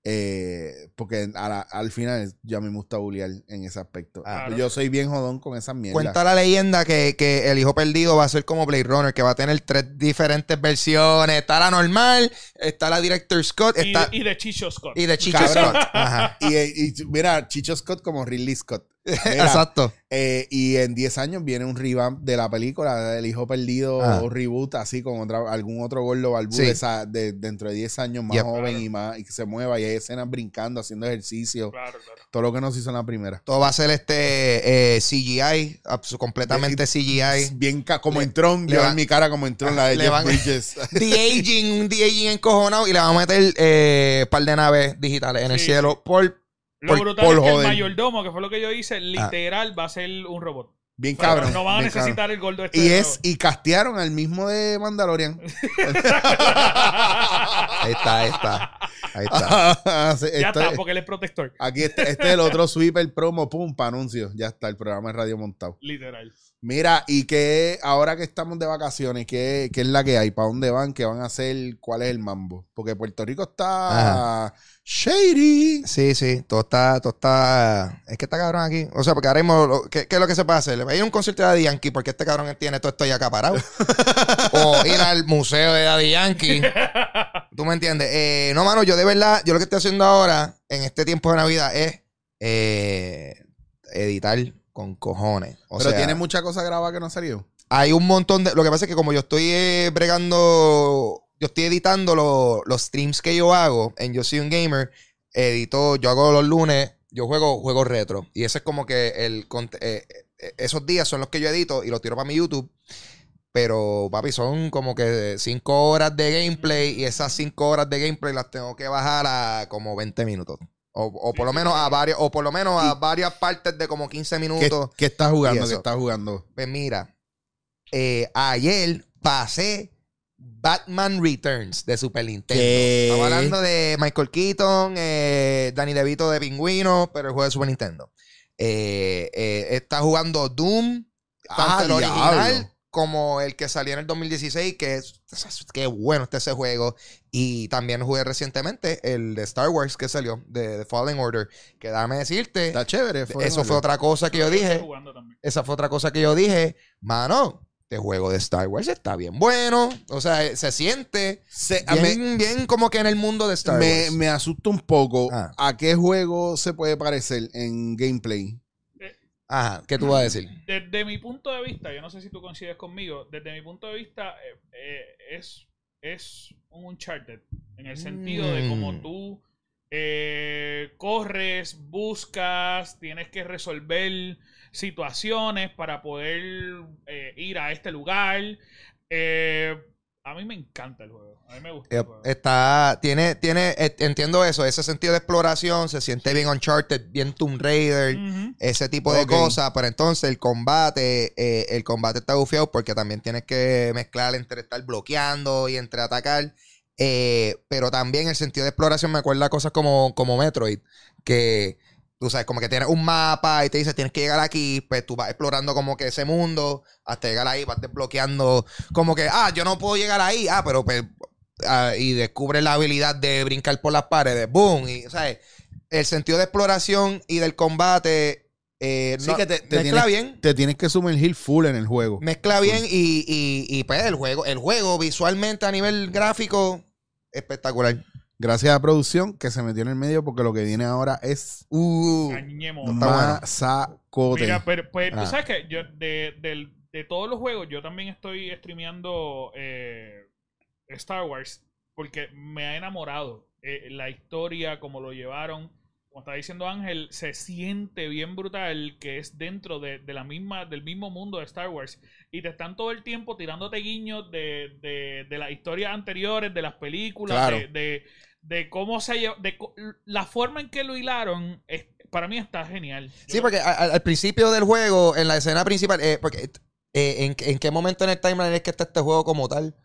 Eh, porque a la- al final ya me gusta bullear en ese aspecto. Ah. Claro. Yo soy bien jodón con esas mierdas. Cuenta la leyenda que, que el hijo perdido va a ser como Blade Runner, que va a tener tres diferentes versiones. Está la normal, está la Director Scott, y, de Chicho Scott. y de Chicho Cabrón. Scott. Ajá. Y, y mira, Chicho Scott como Ridley Scott. *laughs* Mira, Exacto. eh, y en 10 años viene un revamp de la película, El Hijo Perdido Ah. o reboot, así con otra- algún otro gordo barbudo Sí. de esa- de- dentro de 10 años más Yep. joven Claro. y más y que se mueva y hay escenas brincando, haciendo ejercicio. Claro, claro. Todo lo que no se hizo en la primera. Todo va a ser este eh, CGI, completamente CGI. Bien como Le- en Tron, le yo va- en mi cara como en Tron, la de le van- Bridges. *laughs* De aging, un de aging encojonado y le vamos a meter eh, par de naves digitales en el cielo por Lo Por- brutal por es que joder. el mayordomo, que fue lo que yo hice, literal va a ser un robot. Bien Pero cabrón. no van a necesitar cabrón. el gordo este. Y es, y castearon al mismo de Mandalorian. *laughs* Ahí está, ahí está. Ahí está. *laughs* Sí. Ya esto está, es- porque él es protector. Aquí está, este es el otro sweeper promo, pum, pa' anuncio. Ya está el programa de radio montado. Literal. Mira, y que ahora que estamos de vacaciones, ¿qué, qué es la que hay? ¿Para dónde van? ¿Qué van a hacer? ¿Cuál es el mambo? Porque Puerto Rico está shady. Sí, sí, todo está, todo está. Es que está cabrón aquí. O sea, porque ahora mismo, lo- ¿qué, qué es lo que se puede hacer? Le va a ir a un concierto de Daddy Yankee porque este cabrón tiene todo esto ya acaparado. *laughs* o ir al museo de Daddy Yankee. ¿Tú me entiendes? Eh, no, mano, yo de verdad, yo lo que estoy haciendo ahora, en este tiempo de Navidad, es eh, editar con cojones. O Pero sea, tiene mucha cosa grabada que no salió. hay un montón de. Lo que pasa es que como yo estoy eh, bregando. Yo estoy editando lo- los streams que yo hago en Yo Soy un Gamer. Edito, yo hago los lunes, yo juego juegos retro. Y ese es como que el. eh, eh, esos días son los que yo edito y los tiro para mi YouTube. Pero, papi, son como que cinco horas de gameplay y esas cinco horas de gameplay las tengo que bajar a como 20 minutos. O, o por lo menos a varios, o por lo menos a varias partes de como 15 ¿Qué, minutos. qué estás Y jugando? ¿Qué estás jugando? Pues mira, eh, ayer pasé Batman Returns de Super Nintendo. ¿Qué? Estamos hablando de Michael Keaton, eh, Danny DeVito de Pingüino, pero el juego de Super Nintendo. Eh, eh, está jugando Doom, Ah, el original. Como el que salió en el 2016, que es qué bueno está ese juego. Y también jugué recientemente el de Star Wars que salió, de, de Fallen Order. Que dame decirte, Está chévere. eso fue otra cosa que yo dije. Esa fue otra cosa que yo dije. Mano, este juego de Star Wars está bien bueno. O sea, se siente Se- me, bien, bien como que en el mundo de Star me, Wars. me asusta un poco. Ah. ¿A qué juego se puede parecer en gameplay? Ajá, ¿qué tú vas a decir? Desde mi punto de vista, yo no sé si tú coincides conmigo, desde mi punto de vista eh, eh, es, es un Uncharted, en el sentido de como Mm. tú eh, corres, buscas, tienes que resolver situaciones para poder ir a este lugar. Eh, a mí me encanta el juego, a mí me gusta el Eh, juego. Está, tiene, tiene, eh, entiendo eso, ese sentido de exploración, se siente bien Uncharted, bien Tomb Raider, ese tipo de cosas, pero entonces el combate, eh, el combate está bufiado porque también tienes que mezclar entre estar bloqueando y entre atacar. eh, pero también el sentido de exploración me acuerda a cosas como, como Metroid, que tú sabes, como que tienes un mapa y te dice tienes que llegar aquí, pues tú vas explorando como que ese mundo, hasta llegar ahí, vas desbloqueando, como que, ah, yo no puedo llegar ahí, ah, pero pues, ah, y descubres la habilidad de brincar por las paredes, boom, y, ¿sabes? El sentido de exploración y del combate, eh, Sí, no- que te, te mezcla tienes, bien. te tienes que sumergir full en el juego. Mezcla bien y, y, y, pues el juego, el juego visualmente a nivel gráfico, espectacular. Gracias a producción que se metió en el medio porque lo que viene ahora es Uh, bueno. masacote. Mira, pero pues, Ah. tú sabes que yo, de, del- de todos los juegos, yo también estoy streameando eh, Star Wars porque me ha enamorado. Eh, la historia, como lo llevaron, como está diciendo Ángel, se siente bien brutal que es dentro de, de la misma, del mismo mundo de Star Wars. Y te están todo el tiempo tirándote guiños de, de, de las historias anteriores, de las películas, Claro. de, de, de cómo se llevó, de la forma en que lo hilaron, es- para mí está genial. Sí, porque al, principio del juego, en la escena principal, eh, porque eh, ¿en, en qué momento en el timeline es que está este juego como tal?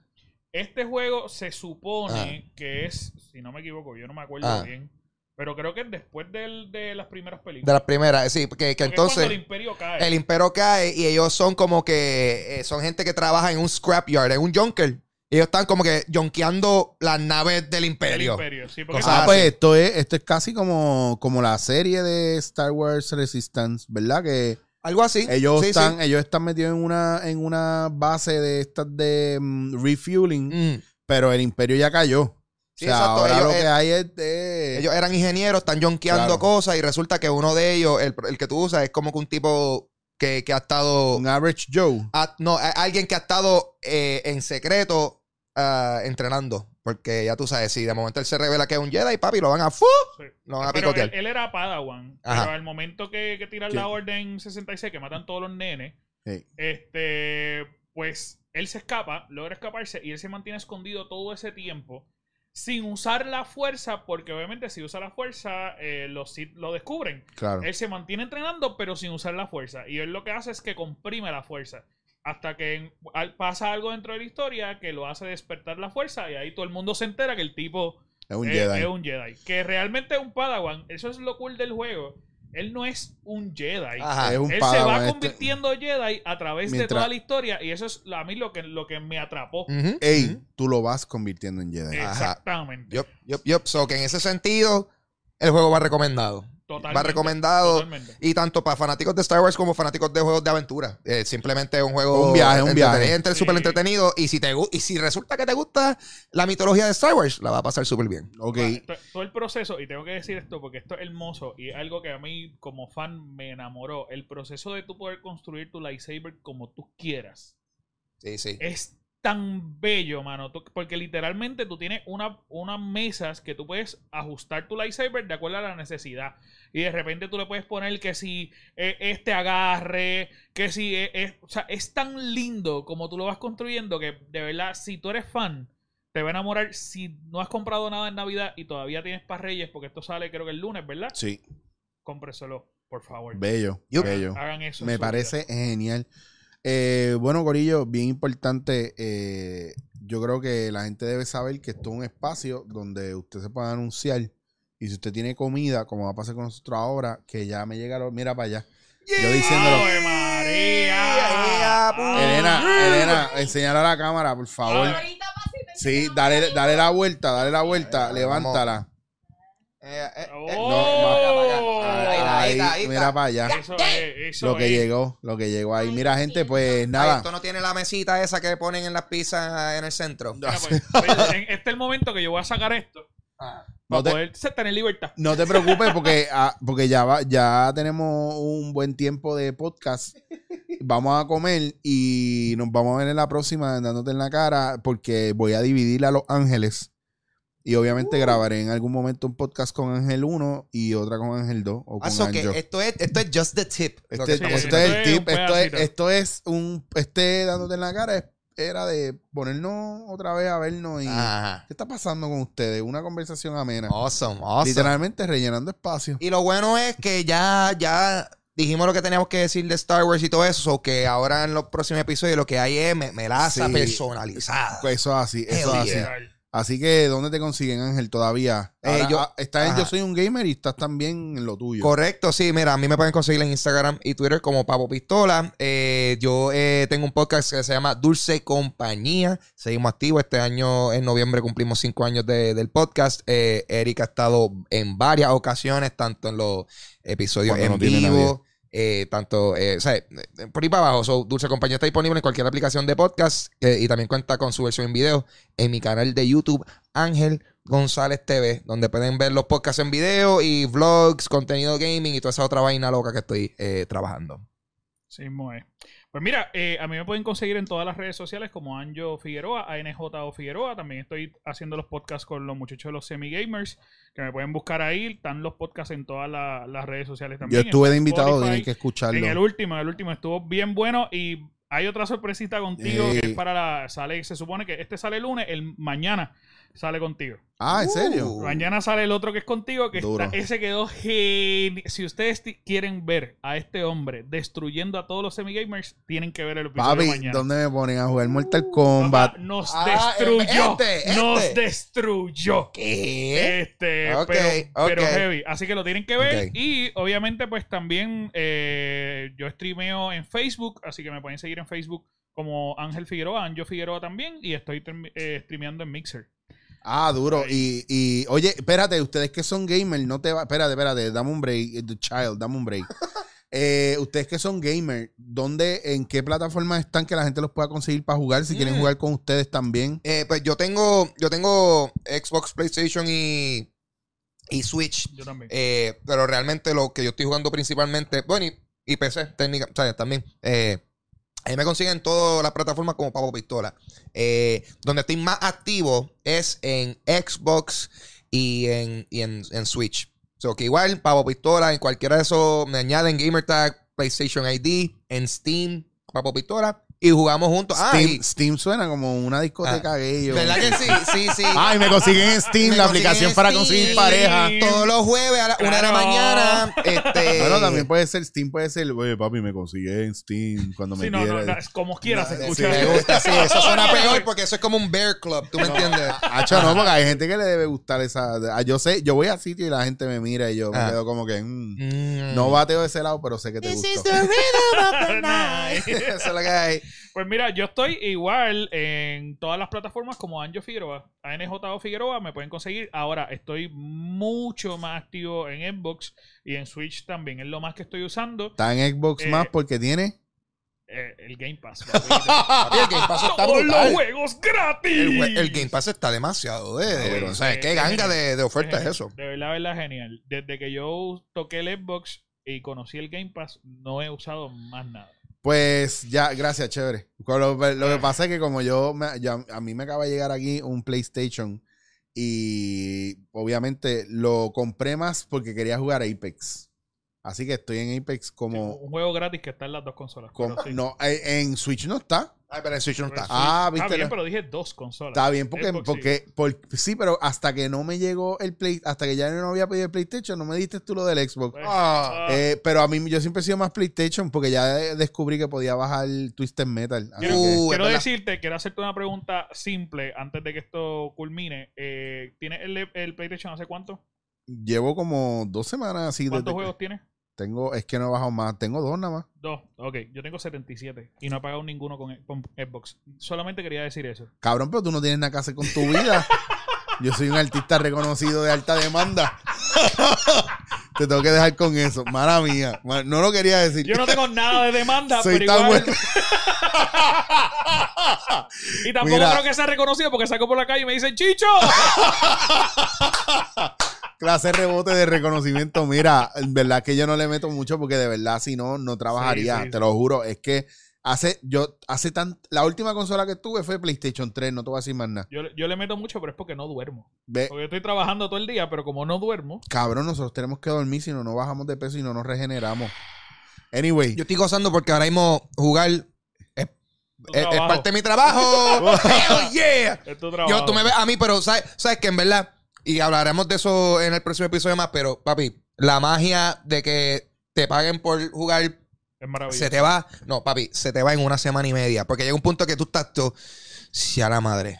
Este juego se supone que es, si no me equivoco, yo no me acuerdo Ah. bien, pero creo que es después del- de las primeras De películas. las primeras, sí, que, que Porque es cuando entonces el imperio cae. el imperio cae y ellos son como que, eh, son gente que trabaja en un scrapyard, en un junker. Ellos están como que jonkeando las naves del del imperio. imperio, sí, porque Cosas Ah, pues esto es, esto es casi como, como la serie de Star Wars Resistance, ¿verdad? Que Algo así. ellos Sí, sí. están, ellos están metidos en una, en una base de estas de mm, refueling, Mm. pero el imperio ya cayó. Sí, o sea, exacto, ahora ellos, lo que hay es de... Ellos eran ingenieros, están jonqueando Claro. cosas y resulta que uno de ellos, el, el que tú usas, es como que un tipo que, que ha estado. un average Joe. no, a- alguien que ha estado eh, en secreto ah, entrenando. Porque ya tú sabes, si de momento él se revela que es un Jedi, papi, lo van a. ¡fu! Sí. Lo van a Pero picotear. él, él era Padawan. Ajá. Pero al momento que, que tiran la orden 66, que matan todos los nenes, Sí. este, pues él se escapa, logra escaparse y él se mantiene escondido todo ese tiempo sin usar la fuerza, porque obviamente si usa la fuerza, eh, los Sith lo descubren. Claro. Él se mantiene entrenando, pero sin usar la fuerza. Y él lo que hace es que comprime la fuerza. Hasta que en- al- pasa algo dentro de la historia que lo hace despertar la fuerza. Y ahí todo el mundo se entera que el tipo Es un es, Jedi. es un Jedi. Que realmente es un Padawan. Eso es lo cool del juego. Él no es un Jedi. Ajá. Es un Él se va este- convirtiendo Jedi a través de toda la historia. Y eso es a mí lo que, lo que me atrapó. Ujú, Ey, tú lo vas convirtiendo en Jedi. Ajá. Exactamente. Yup, yup, yup. So que en ese sentido, el juego va recomendado. Totalmente. Va recomendado. Totalmente. Y tanto para fanáticos de Star Wars como fanáticos de juegos de aventura. Eh, simplemente es un juego Un viaje, un viaje. entretenido, súper entretenido. Y si, te, y si resulta que te gusta la mitología de Star Wars, la va a pasar súper bien. Ok. To- Todo el proceso, y tengo que decir esto porque esto es hermoso y es algo que a mí como fan me enamoró. El proceso de tú poder construir tu lightsaber como tú quieras. Sí, sí. es tan bello, mano. Tú- porque literalmente tú tienes una, unas mesas que tú puedes ajustar tu lightsaber de acuerdo a la necesidad. Y de repente tú le puedes poner que si eh, este agarre, que si eh, es, o sea, es tan lindo como tú lo vas construyendo que de verdad, si tú eres fan, te va a enamorar. Si no has comprado nada en Navidad y todavía tienes para Reyes, porque esto sale creo que el lunes, ¿verdad? Sí, Cómpreselo, por favor. bello, Yup. bello. Hagan eso. Me vida. parece genial. Eh, bueno, Corillo, bien importante. eh, yo creo que la gente debe saber que esto es un espacio donde usted se puede anunciar. Y si usted tiene comida, como va a pasar con nosotros ahora, que ya me llega, lo, mira para allá. Yo diciéndolo. ¡Ave María! Elena, Elena, enseñar a la cámara, por favor. Sí, dale, dale la vuelta, dale la vuelta, levántala. Eh, eh, eh, ¡Oh! no, Ahí, Ahí está, ahí está, ahí mira para allá. Eso es, eso Lo que es. llegó, lo que llegó ahí. Mira, gente, pues Ay, nada. esto no tiene la mesita esa que ponen en las pizzas en el centro. Mira, pues, *laughs* pues, este es el momento que yo voy a sacar esto Ah. para No te- poder tener libertad. No te preocupes porque, ah, porque ya, va, ya tenemos un buen tiempo de podcast. Vamos a comer y nos vamos a ver en la próxima dándote en la cara porque voy a dividir a Los Ángeles. Y obviamente grabaré en algún momento un podcast con Ángel 1 y otra con Ángel 2 o con Ah, que Anjo. esto es, esto es just the tip. Este, sí, esto es el tip, un esto es, pedacito. esto es un, este dándote en la cara es- era de ponernos otra vez a vernos y Ajá. ¿qué está pasando con ustedes? Una conversación amena. Awesome, awesome. Literalmente rellenando espacio. Y lo bueno es que ya, ya dijimos lo que teníamos que decir de Star Wars y todo eso, so que ahora en los próximos episodios lo que hay es me- melaza Sí. personalizada. Pues eso es así, eso Hell es así. yeah. Así que, ¿dónde te consiguen, Ángel, todavía? Eh, Ahora, yo- ah, estás en ajá. Yo Soy un Gamer y estás también en lo tuyo. Correcto, sí, mira, a mí me pueden conseguir en Instagram y Twitter como Papo Pistola. Eh, yo eh, tengo un podcast que se llama Dulce Compañía. Seguimos activos. Este año, en noviembre, cumplimos cinco años de- del podcast. Eh, Eric ha estado en varias ocasiones, tanto en los episodios Cuando en no vivo. Eh, tanto, eh, o sea, eh, por ahí para abajo. So, Dulce Compañía está disponible en cualquier aplicación de podcast eh, y también cuenta con su versión en video en mi canal de YouTube, Ángel González TV, donde pueden ver los podcasts en video y vlogs, contenido gaming y toda esa otra vaina loca que estoy eh, trabajando. Sí, mismo es. Pues mira, eh, a mí me pueden conseguir en todas las redes sociales como Anjo Figueroa, ANJ Figueroa. También estoy haciendo los podcasts con los muchachos de los Semi Gamers, que me pueden buscar ahí. Están los podcasts en todas la- las redes sociales Yo también. estuve en de invitado, tienen que escucharlo. En el último, en el último estuvo bien bueno y hay otra sorpresita contigo que es para la sale se supone que este sale el lunes, el mañana sale contigo. Ah, ¿en serio? Uh. Mañana sale el otro que es contigo, que está- ese quedó genial. Si ustedes quieren ver a este hombre destruyendo a todos los semi-gamers, tienen que ver el episodio Papi, mañana. ¿dónde me ponen a jugar Mortal Kombat? Papá, nos Ah, destruyó. este, este. Nos destruyó. ¿Qué? Este, Ok, pero, pero ok. heavy. Así que lo tienen que ver. Y obviamente, pues también eh, yo streameo en Facebook. Así que me pueden seguir en Facebook como Ángel Figueroa, Anjo Figueroa también. Y estoy eh, streameando en Mixer. Ah, duro. Y, y, oye, espérate, ustedes que son gamers, no te va. Espérate, espérate, dame un break. eh, The child, dame un break. *laughs* Eh, ustedes que son gamers, ¿dónde, en qué plataformas están que la gente los pueda conseguir para jugar? Si quieren Mm. jugar con ustedes también. Eh, pues yo tengo, yo tengo Xbox, PlayStation y, y Switch. Yo también. Eh, pero realmente lo que yo estoy jugando principalmente, bueno, y, y PC, técnica, o sea, también. Eh, ahí me consiguen todas las plataformas como Pavo Pistola. Eh, donde estoy más activo es en Xbox y en, y en, Switch. So que igual, Pavo Pistola, en cualquiera de esos, me añaden Gamertag, PlayStation ID, en Steam, Pavo Pistola, y jugamos juntos. Ah, Steam, y- Steam suena como una discoteca Ah, gay. o- ¿Verdad que sí? Sí, sí. *laughs* Ay, me consiguen en Steam, Me la consiguen aplicación para Steam. conseguir pareja. Todos los jueves a la una de la Claro. mañana. Este, *laughs* Bueno, también puede ser Steam, puede ser, oye, papi, me consigue en Steam cuando me Sí, no, no, quieras. no, es como quieras No, escuchar. Me gusta, sí, eso suena *laughs* peor porque eso es como un bear club, ¿tú me entiendes? Hacho, no, porque hay gente que le debe gustar esa. ah, Yo sé, yo voy a sitio y la gente me mira y yo me Ah. quedo como que. mm, Mm. No bateo de ese lado, pero sé que te gustó. Nice. *laughs* Eso es lo que hay. Pues mira, yo estoy igual en todas las plataformas como Anjo Figueroa, ANJ Figueroa, me pueden conseguir. Ahora estoy mucho más activo en Xbox y en Switch también. Es lo más que estoy usando. Está en Xbox Eh, más porque tiene. eh, el Game Pass. *laughs* Papi, el Game Pass está ¡Todos los juegos gratis! El, Game Pass está demasiado de, de- Sí, o sea, sí, qué ganga de, de oferta es eso. De verdad, verdad, genial. Desde que yo toqué el Xbox y conocí el Game Pass, no he usado más nada. Pues ya, gracias, chévere. Lo, lo que pasa es que como yo, me- a mí me acaba de llegar aquí un PlayStation y obviamente lo compré más porque quería jugar Apex. Así que estoy en Apex como... un juego gratis que está en las dos consolas. como- sí. no, eh, en Switch no está. Ay, pero en Switch no está. sí. Ah, Está viste bien, lo- pero dije dos consolas. Está bien, porque, Xbox sí. porque por- sí, pero hasta que no me llegó el Play, hasta que ya no había pedido el PlayStation, no me diste tú lo del Xbox. Pues, Ah. ah, Eh, pero a mí yo siempre he sido más PlayStation porque ya de- descubrí que podía bajar Twisted Metal. Quiero, Uh, decirte, quiero hacerte una pregunta simple antes de que esto culmine. Eh, ¿Tienes el, el PlayStation hace cuánto? llevo como dos semanas así. ¿Cuántos desde que- juegos tienes? Tengo, es que no he bajado más. Tengo dos nada más. Dos. Ok, yo tengo 77 y no he pagado ninguno con, con Xbox. Solamente quería decir eso. Cabrón, pero tú no tienes nada que hacer con tu vida. *laughs* Yo soy un artista reconocido de alta demanda. *laughs* Te tengo que dejar con eso. Mala mía. No lo quería decir. Yo no tengo nada de demanda, *laughs* Soy pero tan igual. bueno. y tampoco Mira. creo que sea reconocido porque saco por la calle y me dicen ¡Chicho! Clase rebote de reconocimiento. Mira, en verdad que yo no le meto mucho porque de verdad si no, no trabajaría. Sí, sí, te sí. lo juro. Es que hace, yo, hace tan, la última consola que tuve fue PlayStation 3. No te voy a decir más nada. Yo, yo le meto mucho, pero es porque no duermo. Ve, Porque yo estoy trabajando todo el día, pero como no duermo, cabrón, nosotros tenemos que dormir si no, no bajamos de peso y no nos regeneramos. Anyway. Yo estoy gozando porque ahora mismo jugar es, parte de mi trabajo. *laughs* *laughs* Hell yeah. es tu trabajo. Yo, tú me ves a mí, pero sabes, sabes que en verdad, y hablaremos de eso en el próximo episodio más, pero papi, la magia de que te paguen por jugar Es maravilloso. se te va, no, papi, se te va en una semana y media, porque llega un punto que tú estás tú, si a la madre,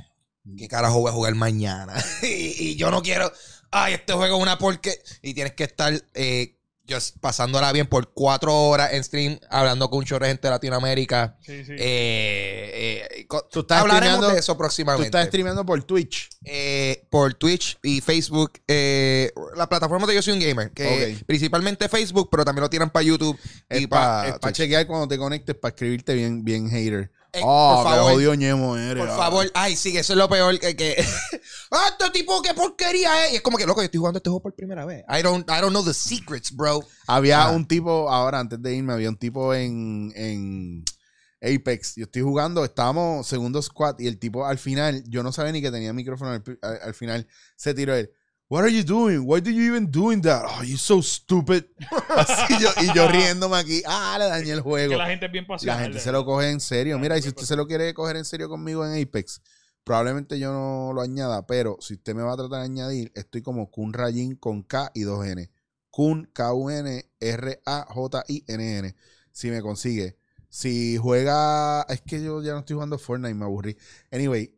¿qué carajo voy a jugar mañana? *laughs* y, y yo no quiero, ay, este juego es una porque, y tienes que estar eh, just pasándola bien por cuatro horas en stream, hablando con un chorro de gente de Latinoamérica. Sí, sí. Eh, eh, Tú estás hablaremos de eso Tú próximamente. estás streameando por Twitch. Eh, por Twitch y Facebook. Eh, la plataforma de Yo Soy un Gamer. Que Ok. principalmente Facebook, pero también lo tiran para YouTube y para chequear cuando te conectes, para escribirte bien, bien hater. Eh, oh, por favor. jodido ñemo eres. Por ah. favor, ay, sí, eso es lo peor que. que *laughs* ¡Ah, este tipo, qué porquería es! Y es como que, loco, yo estoy jugando este juego por primera vez. I don't, I don't know the secrets, bro. Había Ah. un tipo, ahora antes de irme, había un tipo en, en Apex. Yo estoy jugando, estábamos segundo squad y el tipo al final, yo no sabía ni que tenía micrófono. Al, al- al final se tiró él. What are you doing? Why do you even doing that? Oh, you're so stupid. *laughs* Así yo, y yo riéndome aquí. Ah, le dañé el juego. que la gente es bien pasional. La gente se lo coge en serio. Mira, y si usted se lo quiere coger en serio conmigo en Apex, probablemente yo no lo añada, pero si usted me va a tratar de añadir, estoy como Kun Rajin con K y 2 N. Kun, K-U-N, R-A-J-I-N-N. Si me consigue. Si juega. Es que yo ya no estoy jugando Fortnite, me aburrí. Anyway,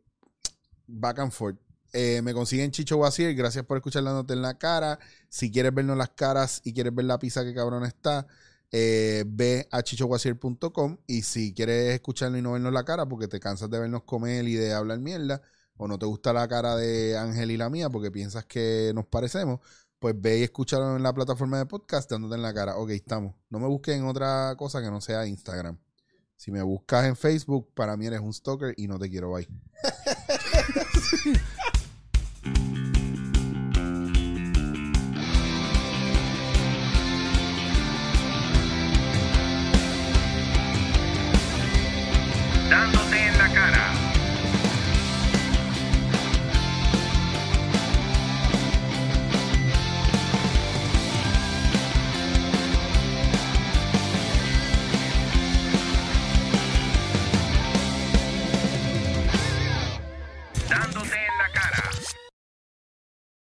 back and forth. Eh, me consiguen Chicho Guasier. Gracias por escuchar la nota en la cara. Si quieres vernos las caras y quieres ver la pizza que cabrón está, eh, ve a chichoguasier.com. Y si quieres escucharnos y no vernos la cara porque te cansas de vernos comer y de hablar mierda, o no te gusta la cara de Ángel y la mía porque piensas que nos parecemos, pues ve y escúchalo en la plataforma de podcast dándote en la cara. Ok, estamos. No me busques en otra cosa que no sea Instagram. Si me buscas en Facebook, para mí eres un stalker y no te quiero. Bye. *laughs* Dándote